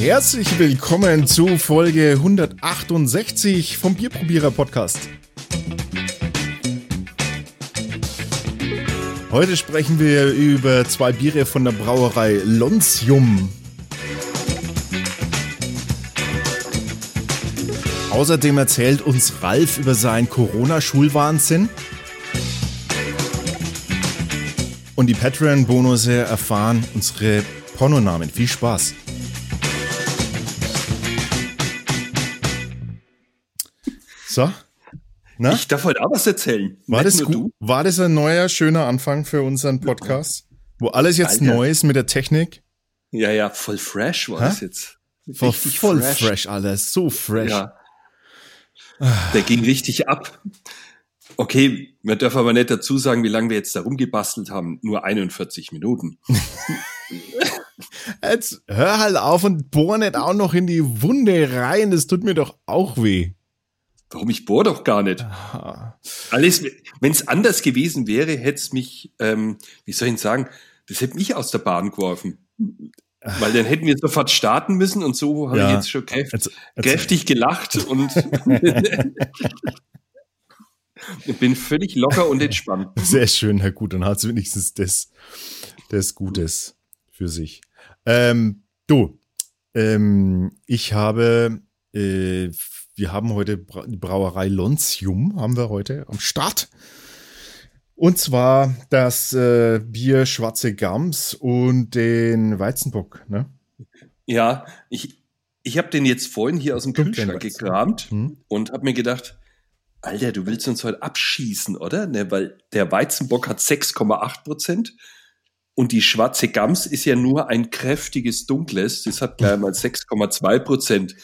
Herzlich willkommen zu Folge 168 vom Bierprobierer Podcast. Heute sprechen wir über zwei Biere von der Brauerei Lontium. Außerdem erzählt uns Ralf über seinen Corona-Schulwahnsinn. Und die Patreon-Bonusse erfahren unsere Pornonamen. Viel Spaß! So. Na? Ich darf heute auch was erzählen. War das, gut? war das ein neuer, schöner Anfang für unseren Podcast? Wo alles jetzt Alter. neu ist mit der Technik? Ja, ja, voll fresh war Hä? das jetzt. Voll, voll fresh. fresh, alles. So fresh. Ja. Der ging richtig ab. Okay, wir dürfen aber nicht dazu sagen, wie lange wir jetzt da rumgebastelt haben. Nur 41 Minuten. jetzt hör halt auf und bohr nicht auch noch in die Wunde rein. Das tut mir doch auch weh. Warum ich bohr doch gar nicht? Alles, wenn es anders gewesen wäre, hätte es mich, ähm, wie soll ich sagen, das hätte mich aus der Bahn geworfen. Weil dann hätten wir sofort starten müssen und so habe ja. ich jetzt schon kräft, jetzt, jetzt. kräftig gelacht und bin völlig locker und entspannt. Sehr schön, Herr Gut, dann hat es wenigstens das, das Gutes für sich. Ähm, du, ähm, ich habe äh, wir haben heute die Brauerei Lontium, haben wir heute am Start. Und zwar das äh, Bier Schwarze Gams und den Weizenbock, ne? Ja, ich, ich habe den jetzt vorhin hier aus dem Kühlschrank gekramt hm. und habe mir gedacht, Alter, du willst uns heute abschießen, oder? Ne, weil der Weizenbock hat 6,8 Prozent und die schwarze Gams ist ja nur ein kräftiges Dunkles. Das hat gleich mal 6,2 Prozent.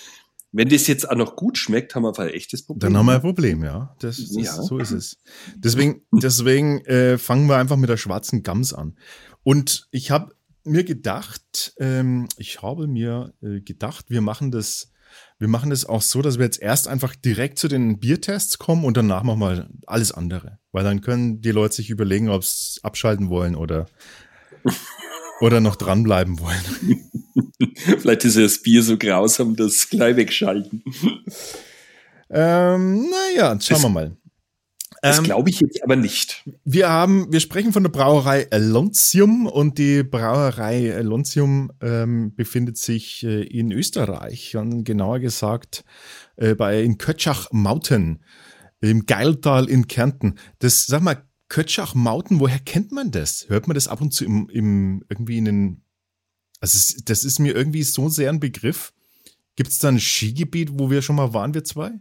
Wenn das jetzt auch noch gut schmeckt, haben wir ein echtes Problem. Dann haben wir ein Problem, ja. Das, das ja. So ist es. Deswegen, deswegen äh, fangen wir einfach mit der schwarzen Gams an. Und ich habe mir gedacht, ähm, ich habe mir äh, gedacht, wir machen das, wir machen das auch so, dass wir jetzt erst einfach direkt zu den Biertests kommen und danach machen wir alles andere. Weil dann können die Leute sich überlegen, ob sie abschalten wollen oder oder noch dranbleiben wollen. Vielleicht ist ja das Bier so grausam, das gleich wegschalten. Ähm, naja, schauen das, wir mal. Das ähm, glaube ich jetzt aber nicht. Wir haben, wir sprechen von der Brauerei Lontium und die Brauerei Lontium ähm, befindet sich äh, in Österreich und genauer gesagt äh, bei in Kötschach-Mauten im Geiltal in Kärnten. Das, sag mal, Kötschach-Mauten, woher kennt man das? Hört man das ab und zu im, im irgendwie in den, also das ist mir irgendwie so sehr ein Begriff. Gibt es da ein Skigebiet, wo wir schon mal waren, wir zwei?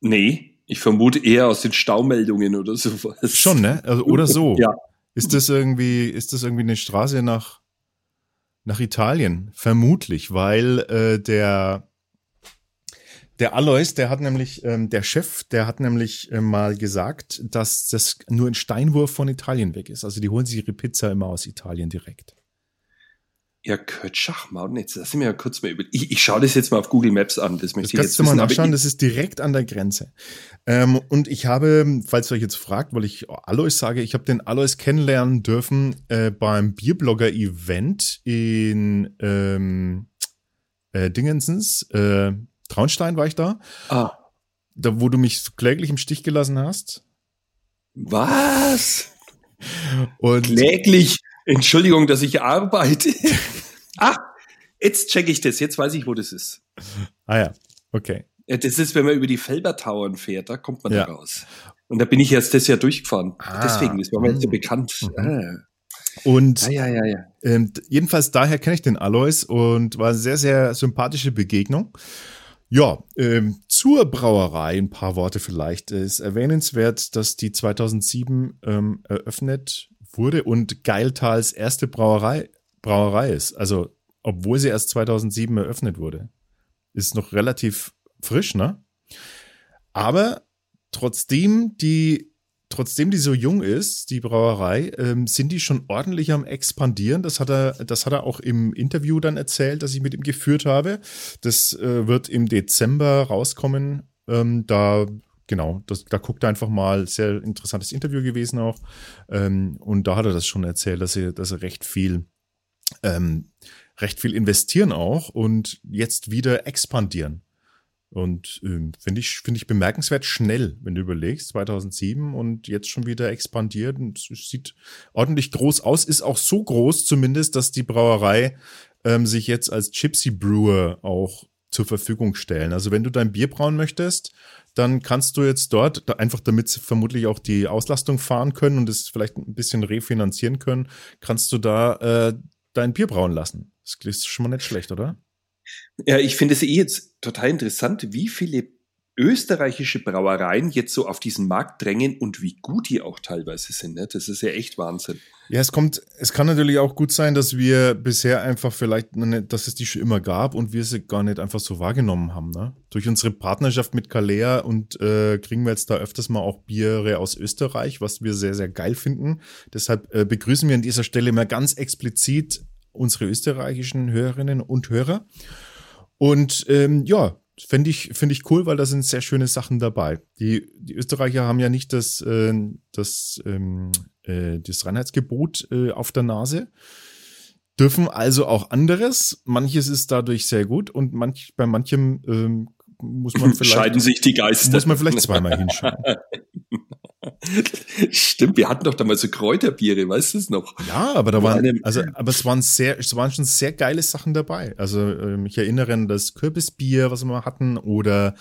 Nee, ich vermute eher aus den Staumeldungen oder sowas. Schon, ne? Also, oder so. ja. Ist das irgendwie, ist das irgendwie eine Straße nach, nach Italien? Vermutlich, weil äh, der der Alois, der hat nämlich, ähm, der Chef, der hat nämlich äh, mal gesagt, dass das nur ein Steinwurf von Italien weg ist. Also die holen sich ihre Pizza immer aus Italien direkt. Ja, Kötschachmauden, jetzt lass mich ja kurz mal über. Ich, ich schaue das jetzt mal auf Google Maps an. Das möchte das ich jetzt du mal nachschauen, das ist direkt an der Grenze. Ähm, und ich habe, falls ihr euch jetzt fragt, weil ich Alois sage, ich habe den Alois kennenlernen dürfen äh, beim Bierblogger-Event in ähm, äh, Dingensens, äh, Traunstein war ich da. Ah. Da, wo du mich kläglich im Stich gelassen hast. Was? Und kläglich? Entschuldigung, dass ich arbeite. ah, jetzt checke ich das. Jetzt weiß ich, wo das ist. Ah ja, okay. Ja, das ist, wenn man über die Felbertauern fährt, da kommt man ja. da raus. Und da bin ich jetzt das Jahr durchgefahren. Ah. Deswegen ist man jetzt ja bekannt. Mhm. Ah. Und ah, ja, ja, ja. Ähm, jedenfalls daher kenne ich den Alois und war eine sehr, sehr sympathische Begegnung. Ja, ähm, zur Brauerei ein paar Worte vielleicht. Es ist erwähnenswert, dass die 2007 ähm, eröffnet wurde und Geiltals erste Brauerei, Brauerei ist. Also, obwohl sie erst 2007 eröffnet wurde. Ist noch relativ frisch, ne? Aber trotzdem die trotzdem die so jung ist, die Brauerei, ähm, sind die schon ordentlich am expandieren. Das hat er, das hat er auch im Interview dann erzählt, das ich mit ihm geführt habe. Das äh, wird im Dezember rauskommen. Ähm, da genau, das, da guckt er einfach mal, sehr interessantes Interview gewesen auch. Ähm, und da hat er das schon erzählt, dass er, dass er recht viel ähm, recht viel investieren auch und jetzt wieder expandieren. Und ähm, finde ich, finde ich bemerkenswert schnell, wenn du überlegst, 2007 und jetzt schon wieder expandiert und sieht ordentlich groß aus, ist auch so groß zumindest, dass die Brauerei ähm, sich jetzt als Gypsy Brewer auch zur Verfügung stellen. Also wenn du dein Bier brauen möchtest, dann kannst du jetzt dort, einfach damit sie vermutlich auch die Auslastung fahren können und es vielleicht ein bisschen refinanzieren können, kannst du da äh, dein Bier brauen lassen. Das ist schon mal nicht schlecht, oder? Ja, ich finde es eh jetzt total interessant, wie viele österreichische Brauereien jetzt so auf diesen Markt drängen und wie gut die auch teilweise sind. Ne? Das ist ja echt Wahnsinn. Ja, es kommt, es kann natürlich auch gut sein, dass wir bisher einfach vielleicht, dass es die schon immer gab und wir sie gar nicht einfach so wahrgenommen haben. Ne? Durch unsere Partnerschaft mit Kalea und äh, kriegen wir jetzt da öfters mal auch Biere aus Österreich, was wir sehr, sehr geil finden. Deshalb äh, begrüßen wir an dieser Stelle mal ganz explizit unsere österreichischen Hörerinnen und Hörer. Und ähm, ja, finde ich, finde ich cool, weil da sind sehr schöne Sachen dabei. Die, die Österreicher haben ja nicht das, äh, das, ähm, äh, das Reinheitsgebot äh, auf der Nase, dürfen also auch anderes. Manches ist dadurch sehr gut und manch, bei manchem ähm, muss man vielleicht. Scheiden sich die Geister. Muss man vielleicht zweimal hinschauen. Stimmt, wir hatten doch damals so Kräuterbiere, weißt du es noch? Ja, aber da waren, also, aber es waren sehr, es waren schon sehr geile Sachen dabei. Also, ähm, ich erinnere an das Kürbisbier, was wir hatten, oder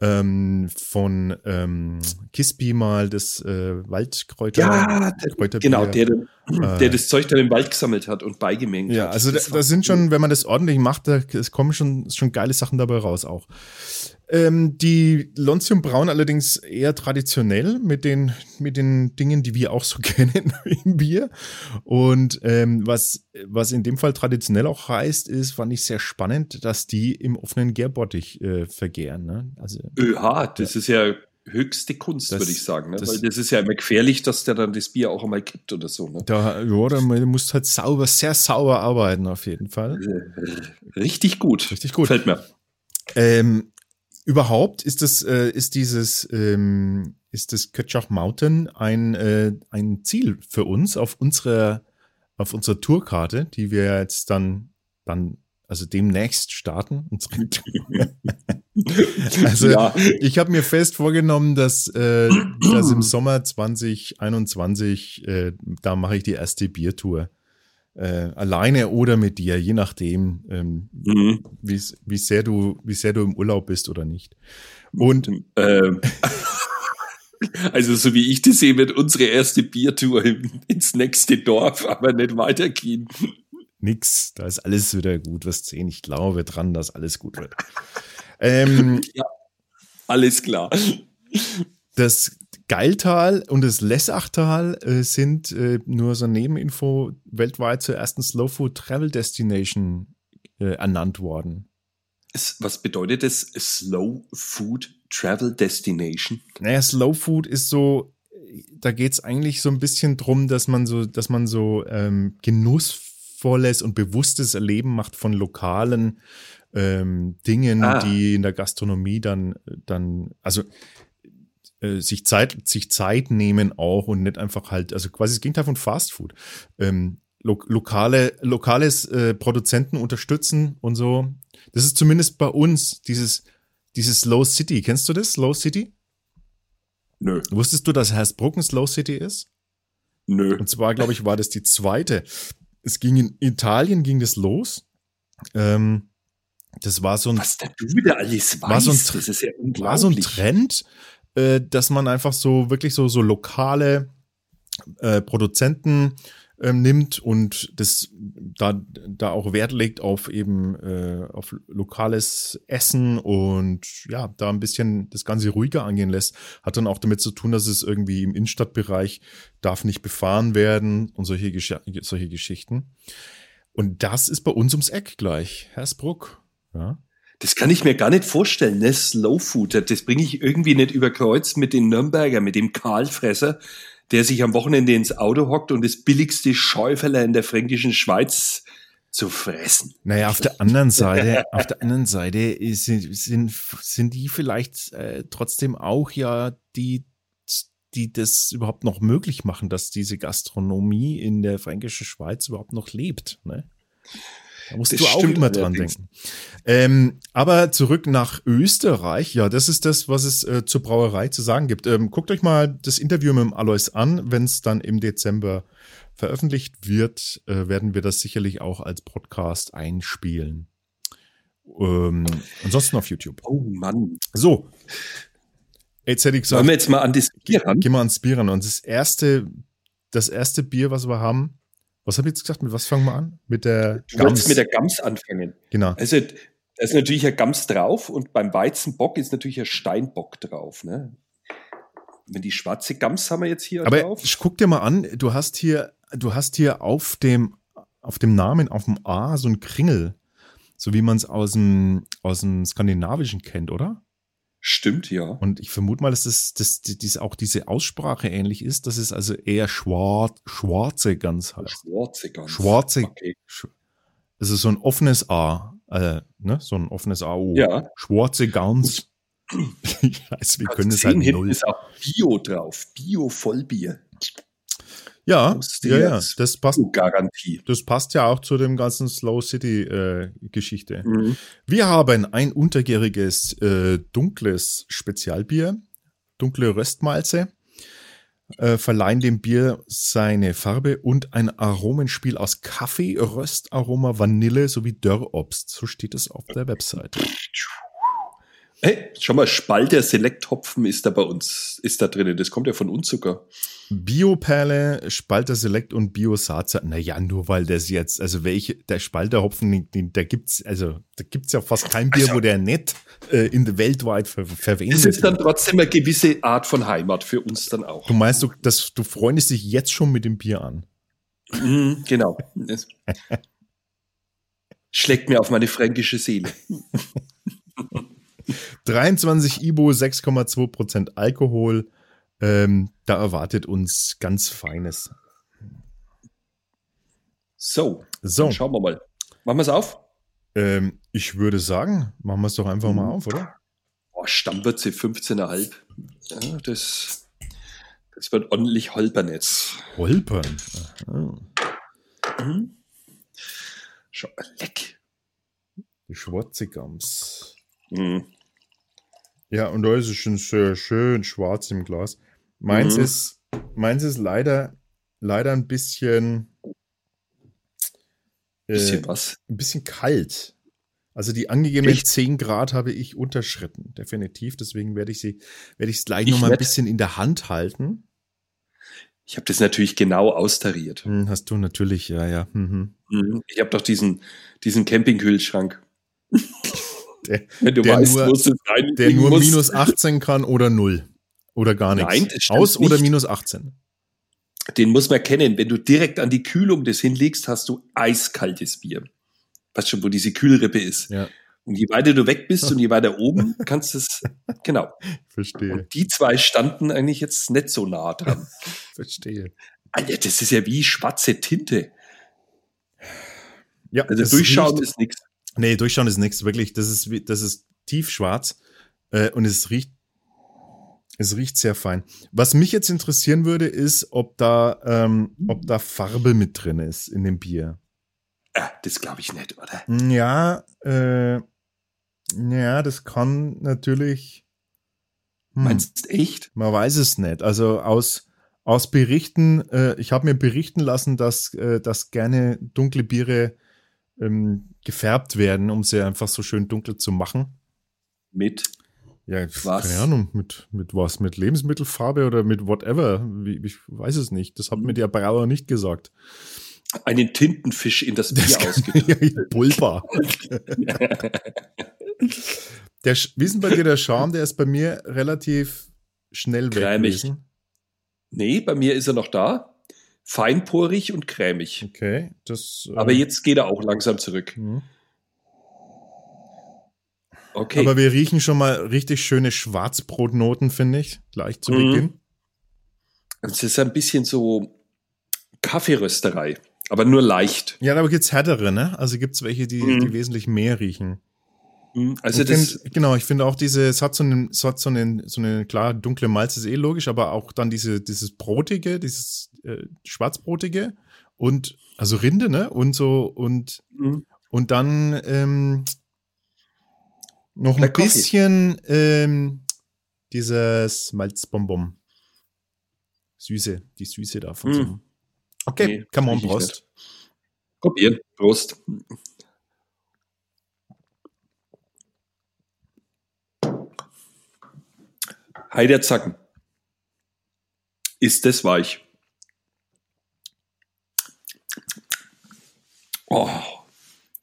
ähm, von ähm, Kispi mal das äh, Waldkräuter. Ja, genau, der, der, der das Zeug dann im Wald gesammelt hat und beigemengt ja, hat. Ja, also da, da sind schon, wenn man das ordentlich macht, da es kommen schon, schon geile Sachen dabei raus auch. Ähm, die Lontium Braun allerdings eher traditionell mit den, mit den Dingen, die wir auch so kennen im Bier. Und ähm, was, was in dem Fall traditionell auch heißt, ist, fand ich sehr spannend, dass die im offenen Gärbottich äh, vergären. Ne? Also, Öha, das ja. ist ja höchste Kunst, würde ich sagen. Ne? Das, Weil das ist ja immer gefährlich, dass der dann das Bier auch einmal kippt oder so. Ne? Da, ja, da musst halt sauber, sehr sauber arbeiten auf jeden Fall. Richtig gut. Richtig gut. Fällt mir. Ähm, überhaupt ist das, äh, ist dieses, ähm, ist das Kötschach Mountain ein, äh, ein Ziel für uns auf unserer, auf unserer Tourkarte, die wir jetzt dann, dann, also demnächst starten. also ja. ich habe mir fest vorgenommen, dass, äh, dass im Sommer 2021, äh, da mache ich die erste Biertour äh, alleine oder mit dir, je nachdem, ähm, mhm. wie, wie sehr du, wie sehr du im Urlaub bist oder nicht. Und ähm. Also so wie ich das sehe, wird unsere erste Biertour ins nächste Dorf, aber nicht weitergehen. Nix, da ist alles wieder gut, was sehen. Ich glaube dran, dass alles gut wird. ähm, ja, alles klar. Das Geiltal und das Lessachtal äh, sind äh, nur so Nebeninfo weltweit zur ersten Slow Food Travel Destination äh, ernannt worden. Was bedeutet das Slow Food Travel Destination? Naja, Slow Food ist so, da geht es eigentlich so ein bisschen drum, dass man so, dass man so ähm, genussvolles und bewusstes Erleben macht von lokalen ähm, Dingen, ah. die in der Gastronomie dann, dann, also äh, sich Zeit, sich Zeit nehmen auch und nicht einfach halt, also quasi das Gegenteil von Fast Food. Ähm, lo lokale, lokales äh, Produzenten unterstützen und so. Das ist zumindest bei uns dieses, dieses Slow City. Kennst du das? Slow City? Nö. Wusstest du, dass Hersbrucken Slow City ist? Nö. Und zwar, glaube ich, war das die zweite. Es ging in Italien ging das los. Ähm, das war so ein. Was der du wieder alles weißt, war so ein, das ist ja unglaublich. War so ein Trend, äh, dass man einfach so wirklich so, so lokale äh, Produzenten ähm, nimmt und das da, da auch Wert legt auf eben äh, auf lokales Essen und ja, da ein bisschen das Ganze ruhiger angehen lässt, hat dann auch damit zu tun, dass es irgendwie im Innenstadtbereich darf nicht befahren werden und solche, Gesch solche Geschichten. Und das ist bei uns ums Eck gleich, Hersbruck. Ja. Das kann ich mir gar nicht vorstellen, ne? Slow Food, das bringe ich irgendwie nicht über Kreuz mit den Nürnberger, mit dem Karlfresser, der sich am Wochenende ins Auto hockt und das billigste Schäuferler in der fränkischen Schweiz zu fressen. Naja, auf der anderen Seite, auf der anderen Seite sind, sind, sind die vielleicht äh, trotzdem auch ja die, die das überhaupt noch möglich machen, dass diese Gastronomie in der fränkischen Schweiz überhaupt noch lebt. Ne? Da musst das du auch immer dran denken. Ähm, aber zurück nach Österreich. Ja, das ist das, was es äh, zur Brauerei zu sagen gibt. Ähm, guckt euch mal das Interview mit dem Alois an. Wenn es dann im Dezember veröffentlicht wird, äh, werden wir das sicherlich auch als Podcast einspielen. Ähm, ansonsten auf YouTube. Oh Mann. So. Jetzt hätte ich gesagt. Wollen wir jetzt mal an das Bier ran? Gehen wir ans Bier ran. Und das erste, das erste Bier, was wir haben, was habe ich jetzt gesagt? Mit was fangen wir an? Mit der du Gams. mit der Gams anfangen. Genau. Also, da ist natürlich ein Gams drauf und beim Weizenbock ist natürlich ein Steinbock drauf. Ne? Wenn die schwarze Gams haben wir jetzt hier Aber drauf. Ich guck dir mal an, du hast hier, du hast hier auf dem, auf dem Namen, auf dem A so ein Kringel. So wie man es aus dem, aus dem Skandinavischen kennt, oder? Stimmt, ja. Und ich vermute mal, dass das, das, das auch diese Aussprache ähnlich ist, dass es also eher schwarz, schwarze Gans heißt. Schwarze Gans. Schwarze. Okay. Also so ein offenes A, äh, ne? So ein offenes AO. Ja. Schwarze Gans. ich weiß, wir können es halt null. ist auch Bio drauf. Bio Vollbier. Ja, ja, ja, das passt. Garantie. Das passt ja auch zu dem ganzen Slow City äh, Geschichte. Mhm. Wir haben ein untergäriges äh, dunkles Spezialbier, dunkle Röstmalze, äh, verleihen dem Bier seine Farbe und ein Aromenspiel aus Kaffee, Röstaroma, Vanille sowie Dörrobst. So steht es auf der Webseite. Hey, schau mal, Spalter Select-Hopfen ist da bei uns, ist da drin. Das kommt ja von uns sogar. Bioperle, Spalter Select und Bio Saatza. Naja, nur weil das jetzt, also welche, der Spalterhopfen, da gibt's, also da gibt's ja fast kein Bier, also, wo der nicht äh, in der weltweit ver verwendet wird. Das ist dann trotzdem eine gewisse Art von Heimat für uns dann auch. Du meinst, du, dass, du freundest dich jetzt schon mit dem Bier an? Mhm, genau. Schlägt mir auf meine fränkische Seele. 23 Ibo, 6,2% Alkohol. Ähm, da erwartet uns ganz Feines. So, so. schauen wir mal. Machen wir es auf? Ähm, ich würde sagen, machen wir es doch einfach mhm. mal auf, oder? Oh, Stammwürze 15,5. Ja, das, das wird ordentlich holpern jetzt. Holpern? Mhm. Schau, leck. Die schwarze Gams. Mhm. Ja, und da ist es schon sehr schön schwarz im Glas. Meins mhm. ist, meins ist leider, leider ein bisschen, äh, bisschen was? Ein bisschen kalt. Also die angegebenen Echt? 10 Grad habe ich unterschritten, definitiv. Deswegen werde ich sie, werde ich es gleich noch mal ein bisschen in der Hand halten. Ich habe das natürlich genau austariert. Hm, hast du natürlich, ja, ja. Mhm. mhm. Ich habe doch diesen, diesen Campingkühlschrank. Der, Wenn du der weißt, nur, der nur minus 18 kann oder 0. Oder gar nichts. Nein, Aus oder nicht. minus 18. Den muss man kennen. Wenn du direkt an die Kühlung das hinlegst, hast du eiskaltes Bier. Weißt schon, wo diese Kühlrippe ist. Ja. Und je weiter du weg bist und je weiter oben, kannst du es, genau. Verstehe. Und die zwei standen eigentlich jetzt nicht so nah dran. Verstehe. Alter, das ist ja wie schwarze Tinte. Ja, also durchschauen riecht, ist nichts. Nee, durchschauen ist nichts. Wirklich, das ist, das ist tiefschwarz. Äh, und es riecht es riecht sehr fein. Was mich jetzt interessieren würde, ist, ob da, ähm, ob da Farbe mit drin ist in dem Bier. Äh, das glaube ich nicht, oder? Ja, äh, ja, das kann natürlich. Hm, Meinst du echt? Man weiß es nicht. Also aus, aus Berichten, äh, ich habe mir berichten lassen, dass, äh, dass gerne dunkle Biere ähm, gefärbt werden, um sie einfach so schön dunkel zu machen. Mit? Ja, was? keine Ahnung, mit, mit was? Mit Lebensmittelfarbe oder mit whatever? Ich weiß es nicht. Das hat mir der Brauer nicht gesagt. Einen Tintenfisch in das Bier das ausgetrunken. Pulver. der, wie ist denn bei dir der Charme? Der ist bei mir relativ schnell weg Cremig. gewesen. Nee, bei mir ist er noch da. Feinporig und cremig. Okay, das. Äh, Aber jetzt geht er auch langsam zurück. Mhm. Okay. Aber wir riechen schon mal richtig schöne Schwarzbrotnoten, finde ich, gleich zu mhm. Beginn. Es ist ein bisschen so Kaffeerösterei, aber nur leicht. Ja, aber gibt's härtere, ne? Also gibt's welche, die, mhm. die wesentlich mehr riechen. Mhm. Also das find, genau, ich finde auch diese, es hat so einen, es hat so einen, so eine klar dunkle Malz ist eh logisch, aber auch dann diese, dieses brotige, dieses äh, schwarzbrotige und also Rinde, ne? Und so und mhm. Und dann ähm, noch Black ein bisschen ähm, dieses Malzbonbon. Süße, die Süße davon. Mm. Okay, nee, come on, Prost. Probieren, Prost. Heiderzacken. Ist das weich? Oh,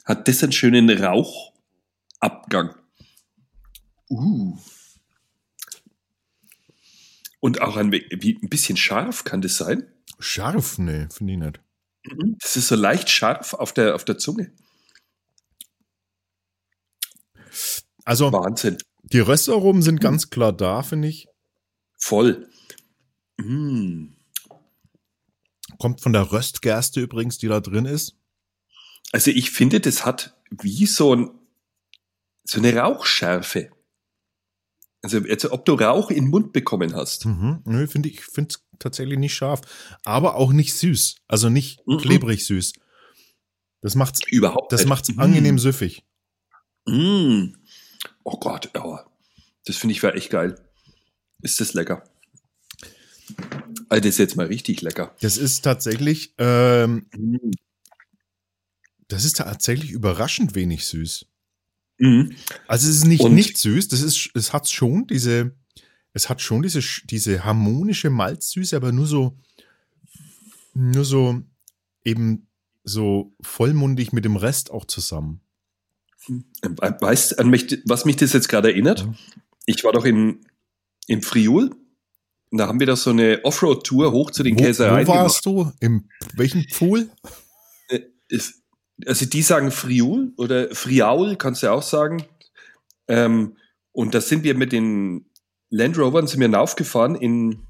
hat das einen schönen Rauchabgang. Uh. Und auch ein, wie, ein bisschen scharf kann das sein? Scharf? Nee, finde ich nicht. Mhm. Das ist so leicht scharf auf der, auf der Zunge. Also, Wahnsinn. Die Röstaromen sind ganz klar da, finde ich. Voll. Mm. Kommt von der Röstgerste übrigens, die da drin ist. Also ich finde, das hat wie so, ein, so eine Rauchschärfe. Also, also ob du Rauch in den Mund bekommen hast. Mhm. Nö, finde ich, finde es tatsächlich nicht scharf. Aber auch nicht süß. Also nicht mhm. klebrig süß. Das macht's überhaupt. Das nicht. macht's mhm. angenehm süffig. Mm. Oh Gott, oh. das finde ich war echt geil. Ist das lecker? Also das ist jetzt mal richtig lecker. Das ist tatsächlich, ähm, das ist tatsächlich überraschend wenig süß. Mhm. Also es ist nicht Und nicht süß, das ist, es hat schon diese, es hat schon diese, diese harmonische Malzsüße, aber nur so, nur so eben so vollmundig mit dem Rest auch zusammen. Weißt du, was mich das jetzt gerade erinnert? Ich war doch in, in Friul. Da haben wir da so eine Offroad-Tour hoch zu den wo, Käsereien. Wo warst gemacht. du? Im welchen Pool? Äh, also die sagen Friul oder Friaul, kannst du auch sagen. Ähm, und da sind wir mit den Land Rovern sind wir raufgefahren in,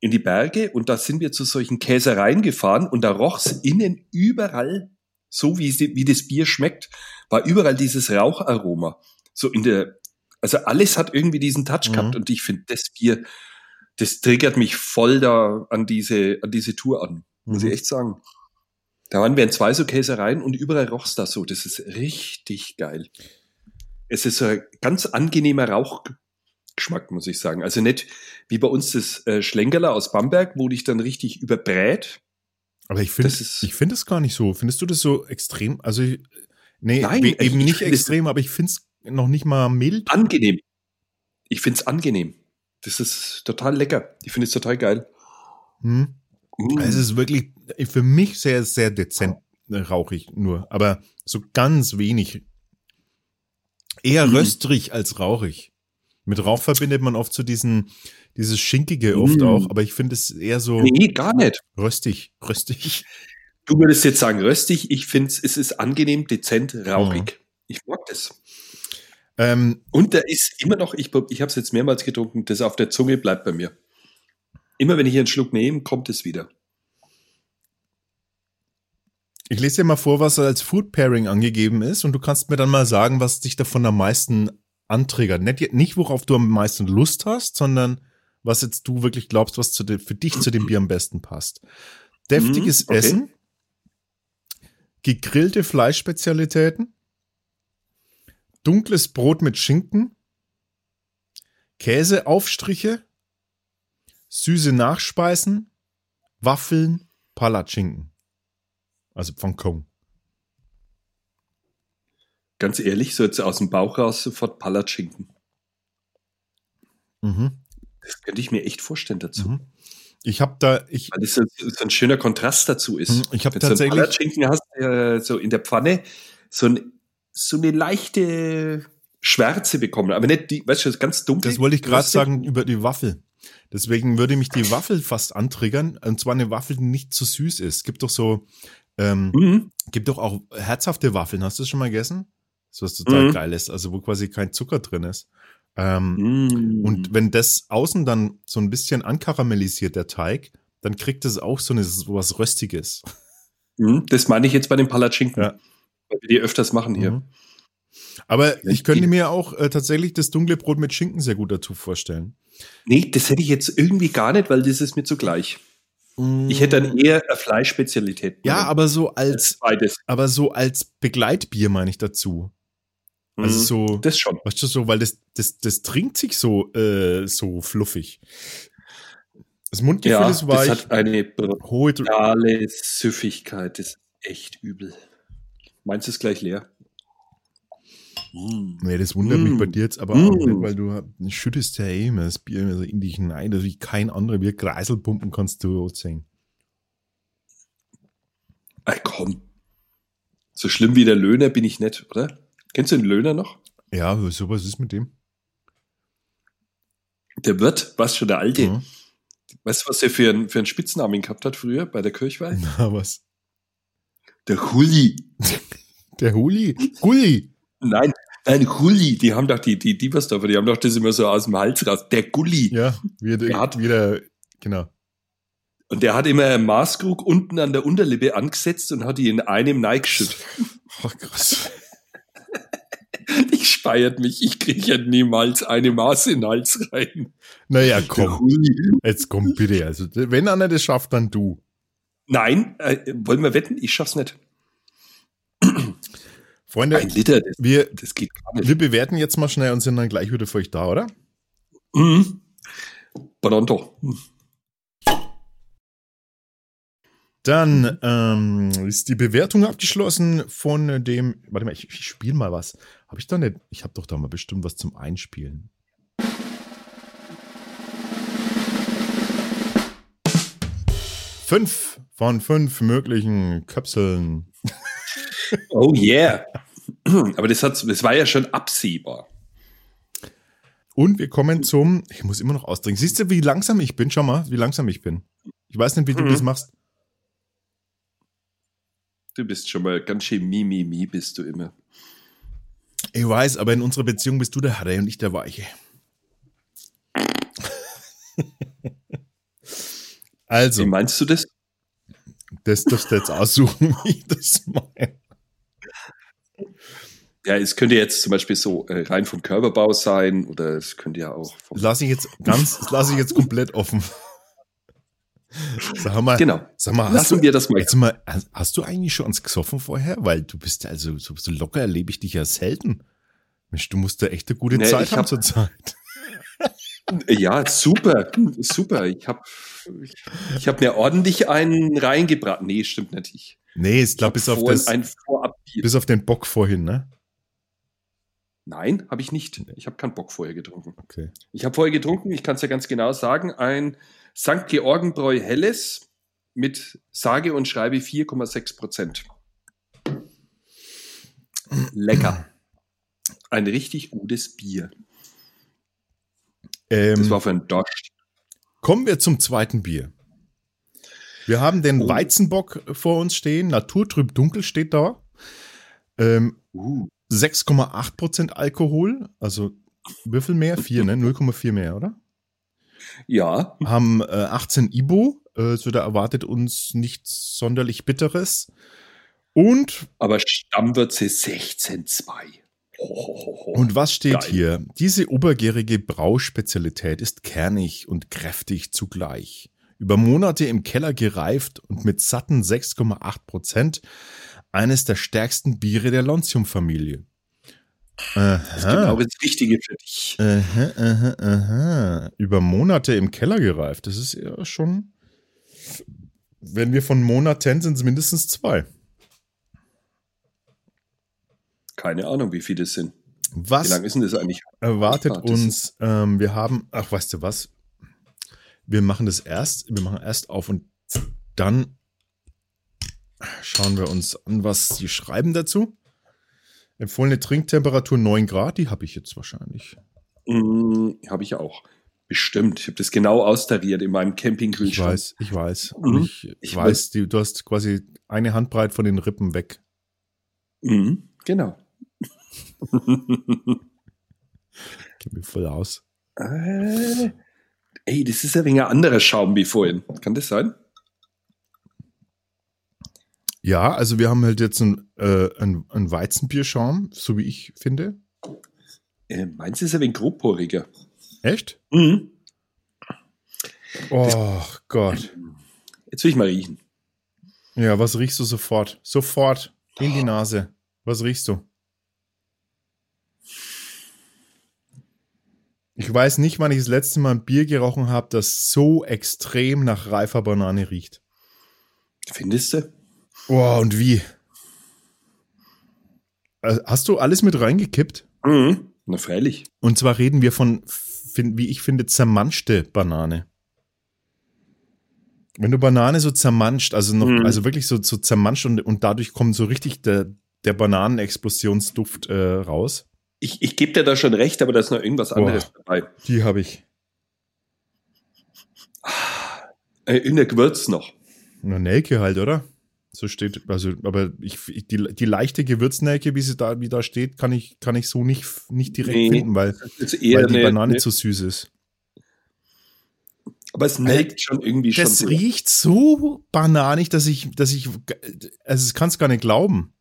in die Berge und da sind wir zu solchen Käsereien gefahren und da roch es innen überall so, wie, wie das Bier schmeckt war überall dieses Raucharoma. So in der, also alles hat irgendwie diesen Touch mhm. gehabt und ich finde das Bier, das triggert mich voll da an diese, an diese Tour an. Muss mhm. ich echt sagen. Da waren wir in zwei so Käsereien und überall roch's da so. Das ist richtig geil. Es ist so ein ganz angenehmer Rauchgeschmack, muss ich sagen. Also nicht wie bei uns das äh, Schlenkerler aus Bamberg, wo dich dann richtig überbrät. Aber ich finde, ich finde es gar nicht so. Findest du das so extrem? Also Nee, Nein, eben nicht extrem, aber ich finde es noch nicht mal mild. Angenehm. Ich finde es angenehm. Das ist total lecker. Ich finde es total geil. Hm. Mm. Es ist wirklich für mich sehr, sehr dezent rauchig nur, aber so ganz wenig. Eher mm. röstrig als rauchig. Mit Rauch verbindet man oft so diesen, dieses Schinkige oft mm. auch, aber ich finde es eher so. Nee, gar nicht. Röstig, röstig. Du würdest jetzt sagen röstig. Ich finde es ist angenehm, dezent, rauchig. Mhm. Ich mag das. Ähm, und da ist immer noch, ich, ich habe es jetzt mehrmals getrunken, das auf der Zunge bleibt bei mir. Immer wenn ich einen Schluck nehme, kommt es wieder. Ich lese dir mal vor, was als Food Pairing angegeben ist und du kannst mir dann mal sagen, was dich davon am meisten anträgert. Nicht, nicht worauf du am meisten Lust hast, sondern was jetzt du wirklich glaubst, was de, für dich zu dem Bier am besten passt. Deftiges mhm, okay. Essen, gegrillte Fleischspezialitäten, dunkles Brot mit Schinken, Käseaufstriche, süße Nachspeisen, Waffeln, Palatschinken. Also von Kong. Ganz ehrlich, so jetzt aus dem Bauch raus sofort Palatschinken. Mhm. Das könnte ich mir echt vorstellen dazu. Mhm. Ich habe da, ich, weil das so, ein schöner Kontrast dazu ist. Hm, ich habe tatsächlich. So Schinken hast äh, so in der Pfanne so, ein, so eine leichte Schwärze bekommen, aber nicht die, weißt du, ganz dunkel. Das wollte ich gerade sagen über die Waffel. Deswegen würde mich die Waffel fast antriggern, und zwar eine Waffel, die nicht zu süß ist. Gibt doch so, ähm, mhm. gibt doch auch herzhafte Waffeln. Hast du das schon mal gegessen? So was total mhm. geil ist, also wo quasi kein Zucker drin ist. Ähm, mm. Und wenn das außen dann so ein bisschen ankaramellisiert, der Teig, dann kriegt es auch so, eine, so was Röstiges. Mm, das meine ich jetzt bei den Palatschinken, ja. weil wir die öfters machen hier. Mhm. Aber ich könnte mir auch äh, tatsächlich das dunkle Brot mit Schinken sehr gut dazu vorstellen. Nee, das hätte ich jetzt irgendwie gar nicht, weil das ist mir zugleich. Ich hätte dann eher eine Fleischspezialität. Ja, aber so als, aber so als Begleitbier meine ich dazu. Also mhm, so. Das schon. Weißt du, so, weil das, das, das trinkt sich so, äh, so fluffig. Das Mundgefühl ja, ist weich. Das hat eine brutale Süffigkeit. Das ist echt übel. Meinst du es gleich leer? Mm. Nee, das wundert mm. mich bei dir jetzt aber mm. auch nicht, weil du schüttest ja eh immer das Bier immer so in dich hinein, dass wie kein anderer Bier Kreiselpumpen kannst du sehen. Ey, komm. So schlimm wie der Löhner bin ich nicht, oder? Kennst du den Löhner noch? Ja, sowas ist mit dem. Der Wirt, was schon der Alte. Mhm. Weißt du, was er für, einen, für einen Spitznamen gehabt hat früher bei der Kirchweih? Na, was? Der Huli. der Huli? Gulli. Nein, nein, Gulli. Die haben doch die, die Diebersdorfer, die haben doch das immer so aus dem Hals raus. Der Gulli. Ja, wie der, hat wieder, genau. Und der hat immer einen Maßkrug unten an der Unterlippe angesetzt und hat die in einem neigeschüttet. Ach, krass. Ich speiert mich, ich kriege ja niemals eine Maß in den Hals rein. Naja, komm. Jetzt komm bitte. Also, wenn einer das schafft, dann du. Nein, äh, wollen wir wetten? Ich schaff's nicht. Freunde, ein Liter, das, wir, das geht gar nicht. Wir bewerten jetzt mal schnell und sind dann gleich wieder für euch da, oder? Mhm. Pronto. Dann ähm, ist die Bewertung abgeschlossen von dem. Warte mal, ich, ich spiele mal was. Habe ich da nicht? Ich habe doch da mal bestimmt was zum Einspielen. Fünf von fünf möglichen Köpseln. Oh yeah. Aber das, hat, das war ja schon absehbar. Und wir kommen zum. Ich muss immer noch ausdrücken. Siehst du, wie langsam ich bin? Schau mal, wie langsam ich bin. Ich weiß nicht, wie du mhm. das machst. Du bist schon mal ganz schön Mimimi, mi, mi, bist du immer. Ich weiß, aber in unserer Beziehung bist du der Harre und ich der Weiche. also. Wie meinst du das? Das darfst du jetzt aussuchen, wie ich das meine. Ja, es könnte jetzt zum Beispiel so äh, rein vom Körperbau sein oder es könnte ja auch. Lass ich jetzt ganz, das lasse ich jetzt komplett offen. Sag mal, genau. Sag mal, Lassen du, wir das mal. Jetzt mal. Hast du eigentlich schon uns gesoffen vorher? Weil du bist also so, so locker erlebe ich dich ja selten. Mensch, du musst da echt eine gute nee, Zeit haben hab, zur Zeit. Ja, super, super. Ich habe ich hab mir ordentlich einen reingebracht. Nee, stimmt nicht. nee, ich glaube, bis, auf bis auf den Bock vorhin, ne? Nein, habe ich nicht. Ich habe keinen Bock vorher getrunken. Okay. Ich habe vorher getrunken, ich kann es ja ganz genau sagen, ein St. Georgenbräu Helles mit sage und schreibe 4,6 Prozent. Lecker. Ein richtig gutes Bier. Ähm, das war für ein Dosch. Kommen wir zum zweiten Bier. Wir haben den oh. Weizenbock vor uns stehen. Naturtrüb dunkel steht da. Ähm, uh. 6,8% Alkohol. Also wie viel mehr? 4, ne? 0,4 mehr, oder? Ja. Haben äh, 18 Ibo. Äh, so da erwartet uns nichts sonderlich Bitteres. Und. Aber Stammwürze 16,2. Und was steht Geil. hier? Diese obergärige Brauspezialität ist kernig und kräftig zugleich. Über Monate im Keller gereift und mit satten 6,8 Prozent eines der stärksten Biere der Lontium-Familie. Das ist genau das Richtige für dich. Aha, aha, aha. Über Monate im Keller gereift. Das ist ja schon. Wenn wir von Monaten sind es mindestens zwei. Keine Ahnung, wie viele das sind. Was wie lange ist denn das eigentlich? Erwartet ah, uns, ähm, wir haben, ach, weißt du was? Wir machen das erst, wir machen erst auf und dann schauen wir uns an, was sie schreiben dazu. Empfohlene Trinktemperatur 9 Grad, die habe ich jetzt wahrscheinlich. Mm, habe ich auch. Bestimmt. Ich habe das genau austariert in meinem Campingkühlschrank. Ich weiß, ich weiß. Mhm. Ich, ich, weiß, du hast quasi eine Handbreit von den Rippen weg. Mhm, genau. Gib mir voll aus. Äh, ey, das ist ein wenig anderer Schaum wie vorhin. Kann das sein? Ja, also wir haben halt jetzt ein, äh, ein, ein Weizenbierschaum, so wie ich finde. Äh, meins ist ein wenig grobporiger. Echt? Mhm. Oh Gott. Jetzt will ich mal riechen. Ja, was riechst du sofort? Sofort in die Nase. Was riechst du? Ich weiß nicht, wann ich das letzte Mal ein Bier gerochen habe, das so extrem nach reifer Banane riecht. Findest du? Oh, und wie? Äh, hast du alles mit reingekippt? Mhm. Na, freilich. Und zwar reden wir von, wie ich finde, zermanschte Banane. Wenn du Banane so zermanscht, also noch, mhm. also wirklich so, so zermanscht und, und dadurch kommt so richtig der, der Bananenexplosionsduft äh, raus. Ich, ich gebe dir da schon recht, aber da ist noch irgendwas anderes Boah, dabei. Die habe ich. Äh, in der Gewürz noch. Na, Nelke halt, oder? So steht, also, aber ich, die, die leichte Gewürznelke, wie sie da, wie da steht, kann ich, kann ich so nicht, nicht direkt nee, finden, weil, weil die eine, Banane eine, zu süß ist. Aber es melkt schon irgendwie das schon. Das riecht so bananig, dass ich, dass ich, also ich kann es gar nicht glauben.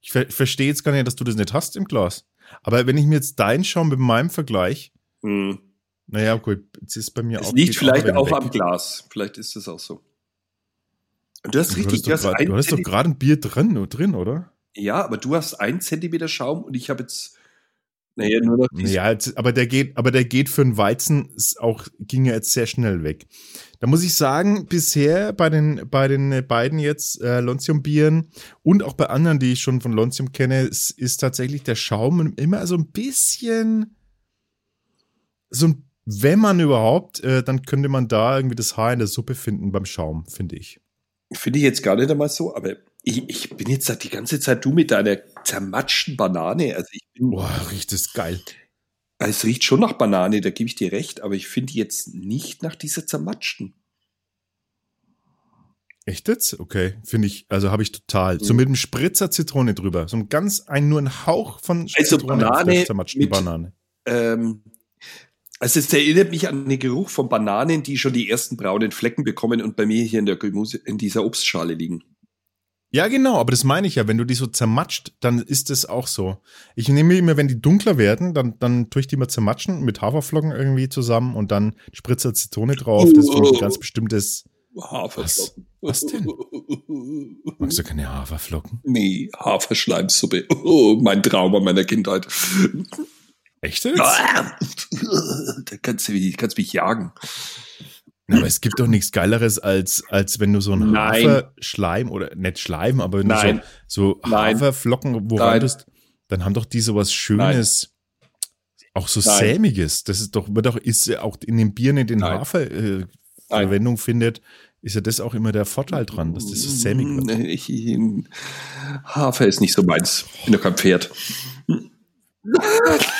Ich ver verstehe jetzt gar nicht, dass du das nicht hast im Glas. Aber wenn ich mir jetzt deinen Schaum mit meinem Vergleich, hm. naja, gut, jetzt ist bei mir es auch. Es liegt vielleicht auch, auch am Glas. Vielleicht ist es auch so. Du hast richtig, du hast, grad, du hast doch gerade ein Bier drin, drin, oder? Ja, aber du hast einen Zentimeter Schaum und ich habe jetzt naja, nur noch ja, aber der geht, aber der geht für einen Weizen auch, ging ja jetzt sehr schnell weg. Da muss ich sagen, bisher bei den, bei den beiden jetzt äh, Lontium-Bieren und auch bei anderen, die ich schon von Lontium kenne, ist, ist tatsächlich der Schaum immer so ein bisschen, so ein, wenn man überhaupt, äh, dann könnte man da irgendwie das Haar in der Suppe finden beim Schaum, finde ich. Finde ich jetzt gar nicht einmal so, aber ich, ich bin jetzt die ganze Zeit du mit deiner zermatschten Banane. Also ich bin. Boah, riecht das geil. Es riecht schon nach Banane, da gebe ich dir recht, aber ich finde jetzt nicht nach dieser zermatschten. Echt jetzt? Okay, finde ich, also habe ich total. Mhm. So mit einem Spritzer Zitrone drüber. So ein ganz, ein, nur ein Hauch von also Zitrone Banane auf der zermatschten mit, Banane. Ähm, also es erinnert mich an den Geruch von Bananen, die schon die ersten braunen Flecken bekommen und bei mir hier in, der Gemüse, in dieser Obstschale liegen. Ja, genau, aber das meine ich ja. Wenn du die so zermatscht, dann ist es auch so. Ich nehme immer, wenn die dunkler werden, dann, dann tue ich die mal zermatschen mit Haferflocken irgendwie zusammen und dann spritze Zitrone drauf. Das ist ein ganz bestimmtes. Haferflocken. Was, was denn? Magst du keine Haferflocken? Nee, Haferschleimsuppe. Oh, mein Trauma meiner Kindheit. Echt jetzt? Da kannst du, kannst mich jagen. Aber es gibt doch nichts Geileres, als, als wenn du so einen Haferschleim oder nicht Schleim, aber wenn Nein. du so, so Haferflocken wo rein tust, dann haben doch die sowas Schönes, Nein. auch so Nein. Sämiges. Das ist doch, wird doch, ist auch in den Bieren, in den Hafer äh, Verwendung findet, ist ja das auch immer der Vorteil dran, dass das so sämig wird. Ich, Hafer ist nicht so meins. Ich bin doch kein Pferd.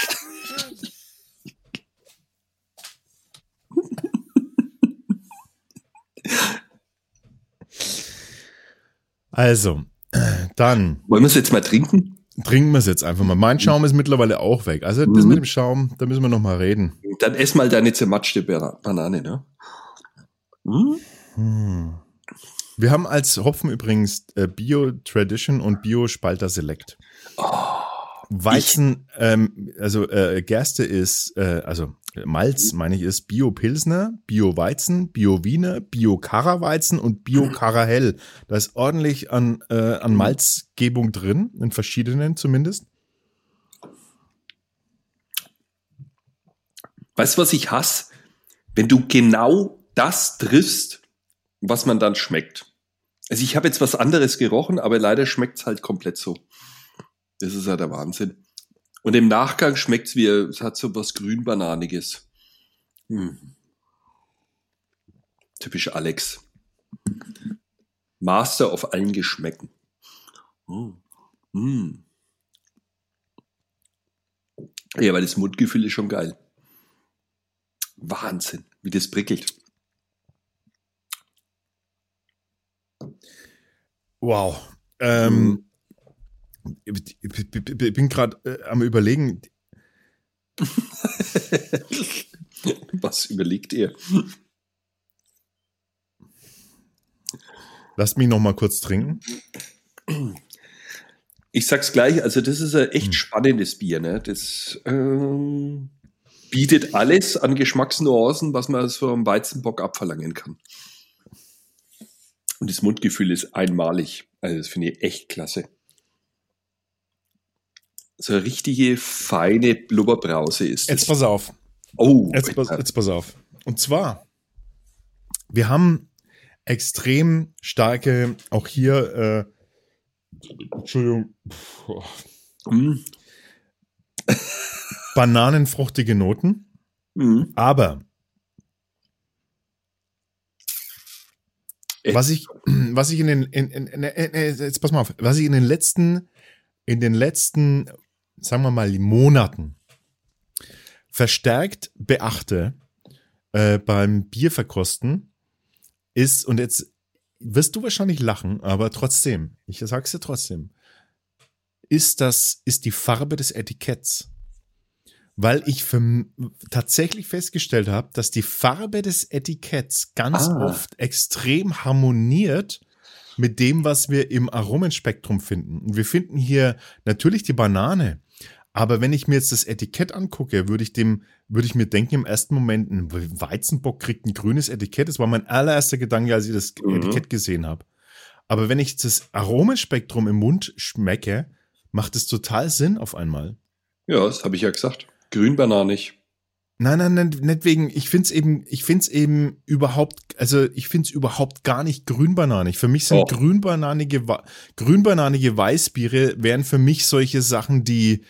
Also, dann. Wollen wir es jetzt mal trinken? Trinken wir es jetzt einfach mal. Mein Schaum ist mittlerweile auch weg. Also das mhm. mit dem Schaum, da müssen wir noch mal reden. Dann ess mal deine zermatschte Banane, ne? Mhm. Hm. Wir haben als Hopfen übrigens äh, Bio Tradition und Bio Spalter Select. Oh, Weizen, ähm, also äh, Gerste ist, äh, also Malz, meine ich, ist Bio-Pilsner, Bio-Weizen, Bio-Wiener, Bio-Kara-Weizen und Bio-Kara-Hell. Da ist ordentlich an, äh, an Malzgebung drin, in verschiedenen zumindest. Weißt du, was ich hasse? Wenn du genau das triffst, was man dann schmeckt. Also ich habe jetzt was anderes gerochen, aber leider schmeckt es halt komplett so. Das ist ja der Wahnsinn. Und im Nachgang schmeckt es wie, es hat so was Grünbananiges. Hm. Typisch Alex. Master auf allen Geschmäcken. Hm. Hm. Ja, weil das Mundgefühl ist schon geil. Wahnsinn, wie das prickelt. Wow. Ähm, hm ich bin gerade äh, am überlegen. Was überlegt ihr? Lasst mich noch mal kurz trinken. Ich sag's gleich, also das ist ein echt hm. spannendes Bier, ne? Das, ähm, bietet alles an Geschmacksnuancen, was man so am Weizenbock abverlangen kann. Und das Mundgefühl ist einmalig. Also das finde ich echt klasse. So eine richtige feine Blubberbrause ist. Jetzt pass auf. Oh, jetzt, pass, jetzt pass auf. Und zwar, wir haben extrem starke, auch hier, äh, Entschuldigung, mm. bananenfruchtige Noten. Mm. Aber was ich, was ich in den, in, in, in, jetzt pass mal auf, was ich in den letzten, in den letzten, sagen wir mal, Monaten verstärkt beachte äh, beim Bierverkosten, ist, und jetzt wirst du wahrscheinlich lachen, aber trotzdem, ich sag's dir trotzdem, ist das, ist die Farbe des Etiketts. Weil ich für, tatsächlich festgestellt habe, dass die Farbe des Etiketts ganz ah. oft extrem harmoniert mit dem, was wir im Aromenspektrum finden. Und wir finden hier natürlich die Banane, aber wenn ich mir jetzt das Etikett angucke, würde ich dem, würde ich mir denken im ersten Moment, ein Weizenbock kriegt ein grünes Etikett. Das war mein allererster Gedanke, als ich das mhm. Etikett gesehen habe. Aber wenn ich das Aromenspektrum im Mund schmecke, macht es total Sinn auf einmal. Ja, das habe ich ja gesagt. Grünbananig. Nein, nein, nein, nicht wegen, ich find's eben, ich find's eben überhaupt, also ich find's überhaupt gar nicht grünbananig. Für mich sind oh. grünbananige, grünbananige Weißbiere wären für mich solche Sachen, die,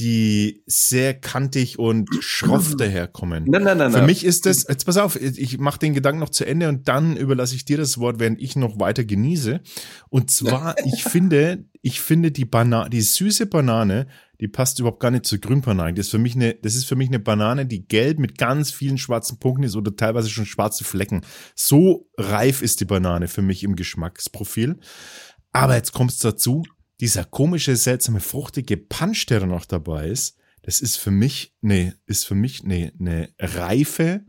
die sehr kantig und schroff daherkommen. Nein, nein, nein. Für nein. mich ist das, jetzt pass auf, ich mache den Gedanken noch zu Ende und dann überlasse ich dir das Wort, während ich noch weiter genieße. Und zwar, ich finde, ich finde die Banane, die süße Banane, die passt überhaupt gar nicht zur Grünbanane. Das ist für mich eine, das ist für mich eine Banane, die gelb mit ganz vielen schwarzen Punkten ist oder teilweise schon schwarze Flecken. So reif ist die Banane für mich im Geschmacksprofil. Aber jetzt kommt es dazu, dieser komische, seltsame, fruchtige Punch, der da noch dabei ist, das ist für mich, nee, ist für mich nee, eine reife,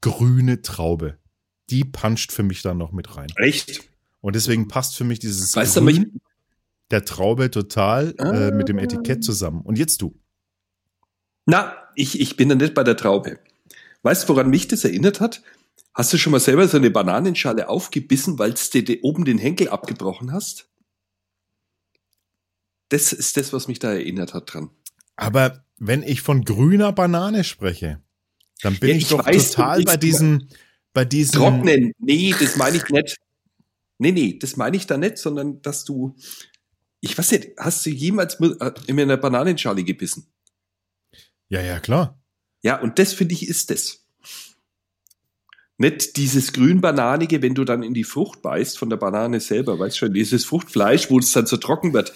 grüne Traube. Die puncht für mich da noch mit rein. Echt? Und deswegen passt für mich dieses weißt Grün du, der Traube total ah. äh, mit dem Etikett zusammen. Und jetzt du. Na, ich, ich bin da nicht bei der Traube. Weißt du, woran mich das erinnert hat? Hast du schon mal selber so eine Bananenschale aufgebissen, weil du dir oben den Henkel abgebrochen hast? Das ist das, was mich da erinnert hat dran. Aber wenn ich von grüner Banane spreche, dann bin ja, ich, ich, doch weiß, total bei diesem, bei diesem. Trocknen. Nee, das meine ich nicht. Nee, nee, das meine ich da nicht, sondern dass du, ich weiß nicht, hast du jemals äh, in einer Bananenschale gebissen? Ja, ja, klar. Ja, und das finde ich ist das. Nicht dieses grünbananige, wenn du dann in die Frucht beißt von der Banane selber, weißt schon, dieses Fruchtfleisch, wo es dann so trocken wird.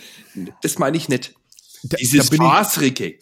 Das meine ich nicht. Da, dieses fasrige.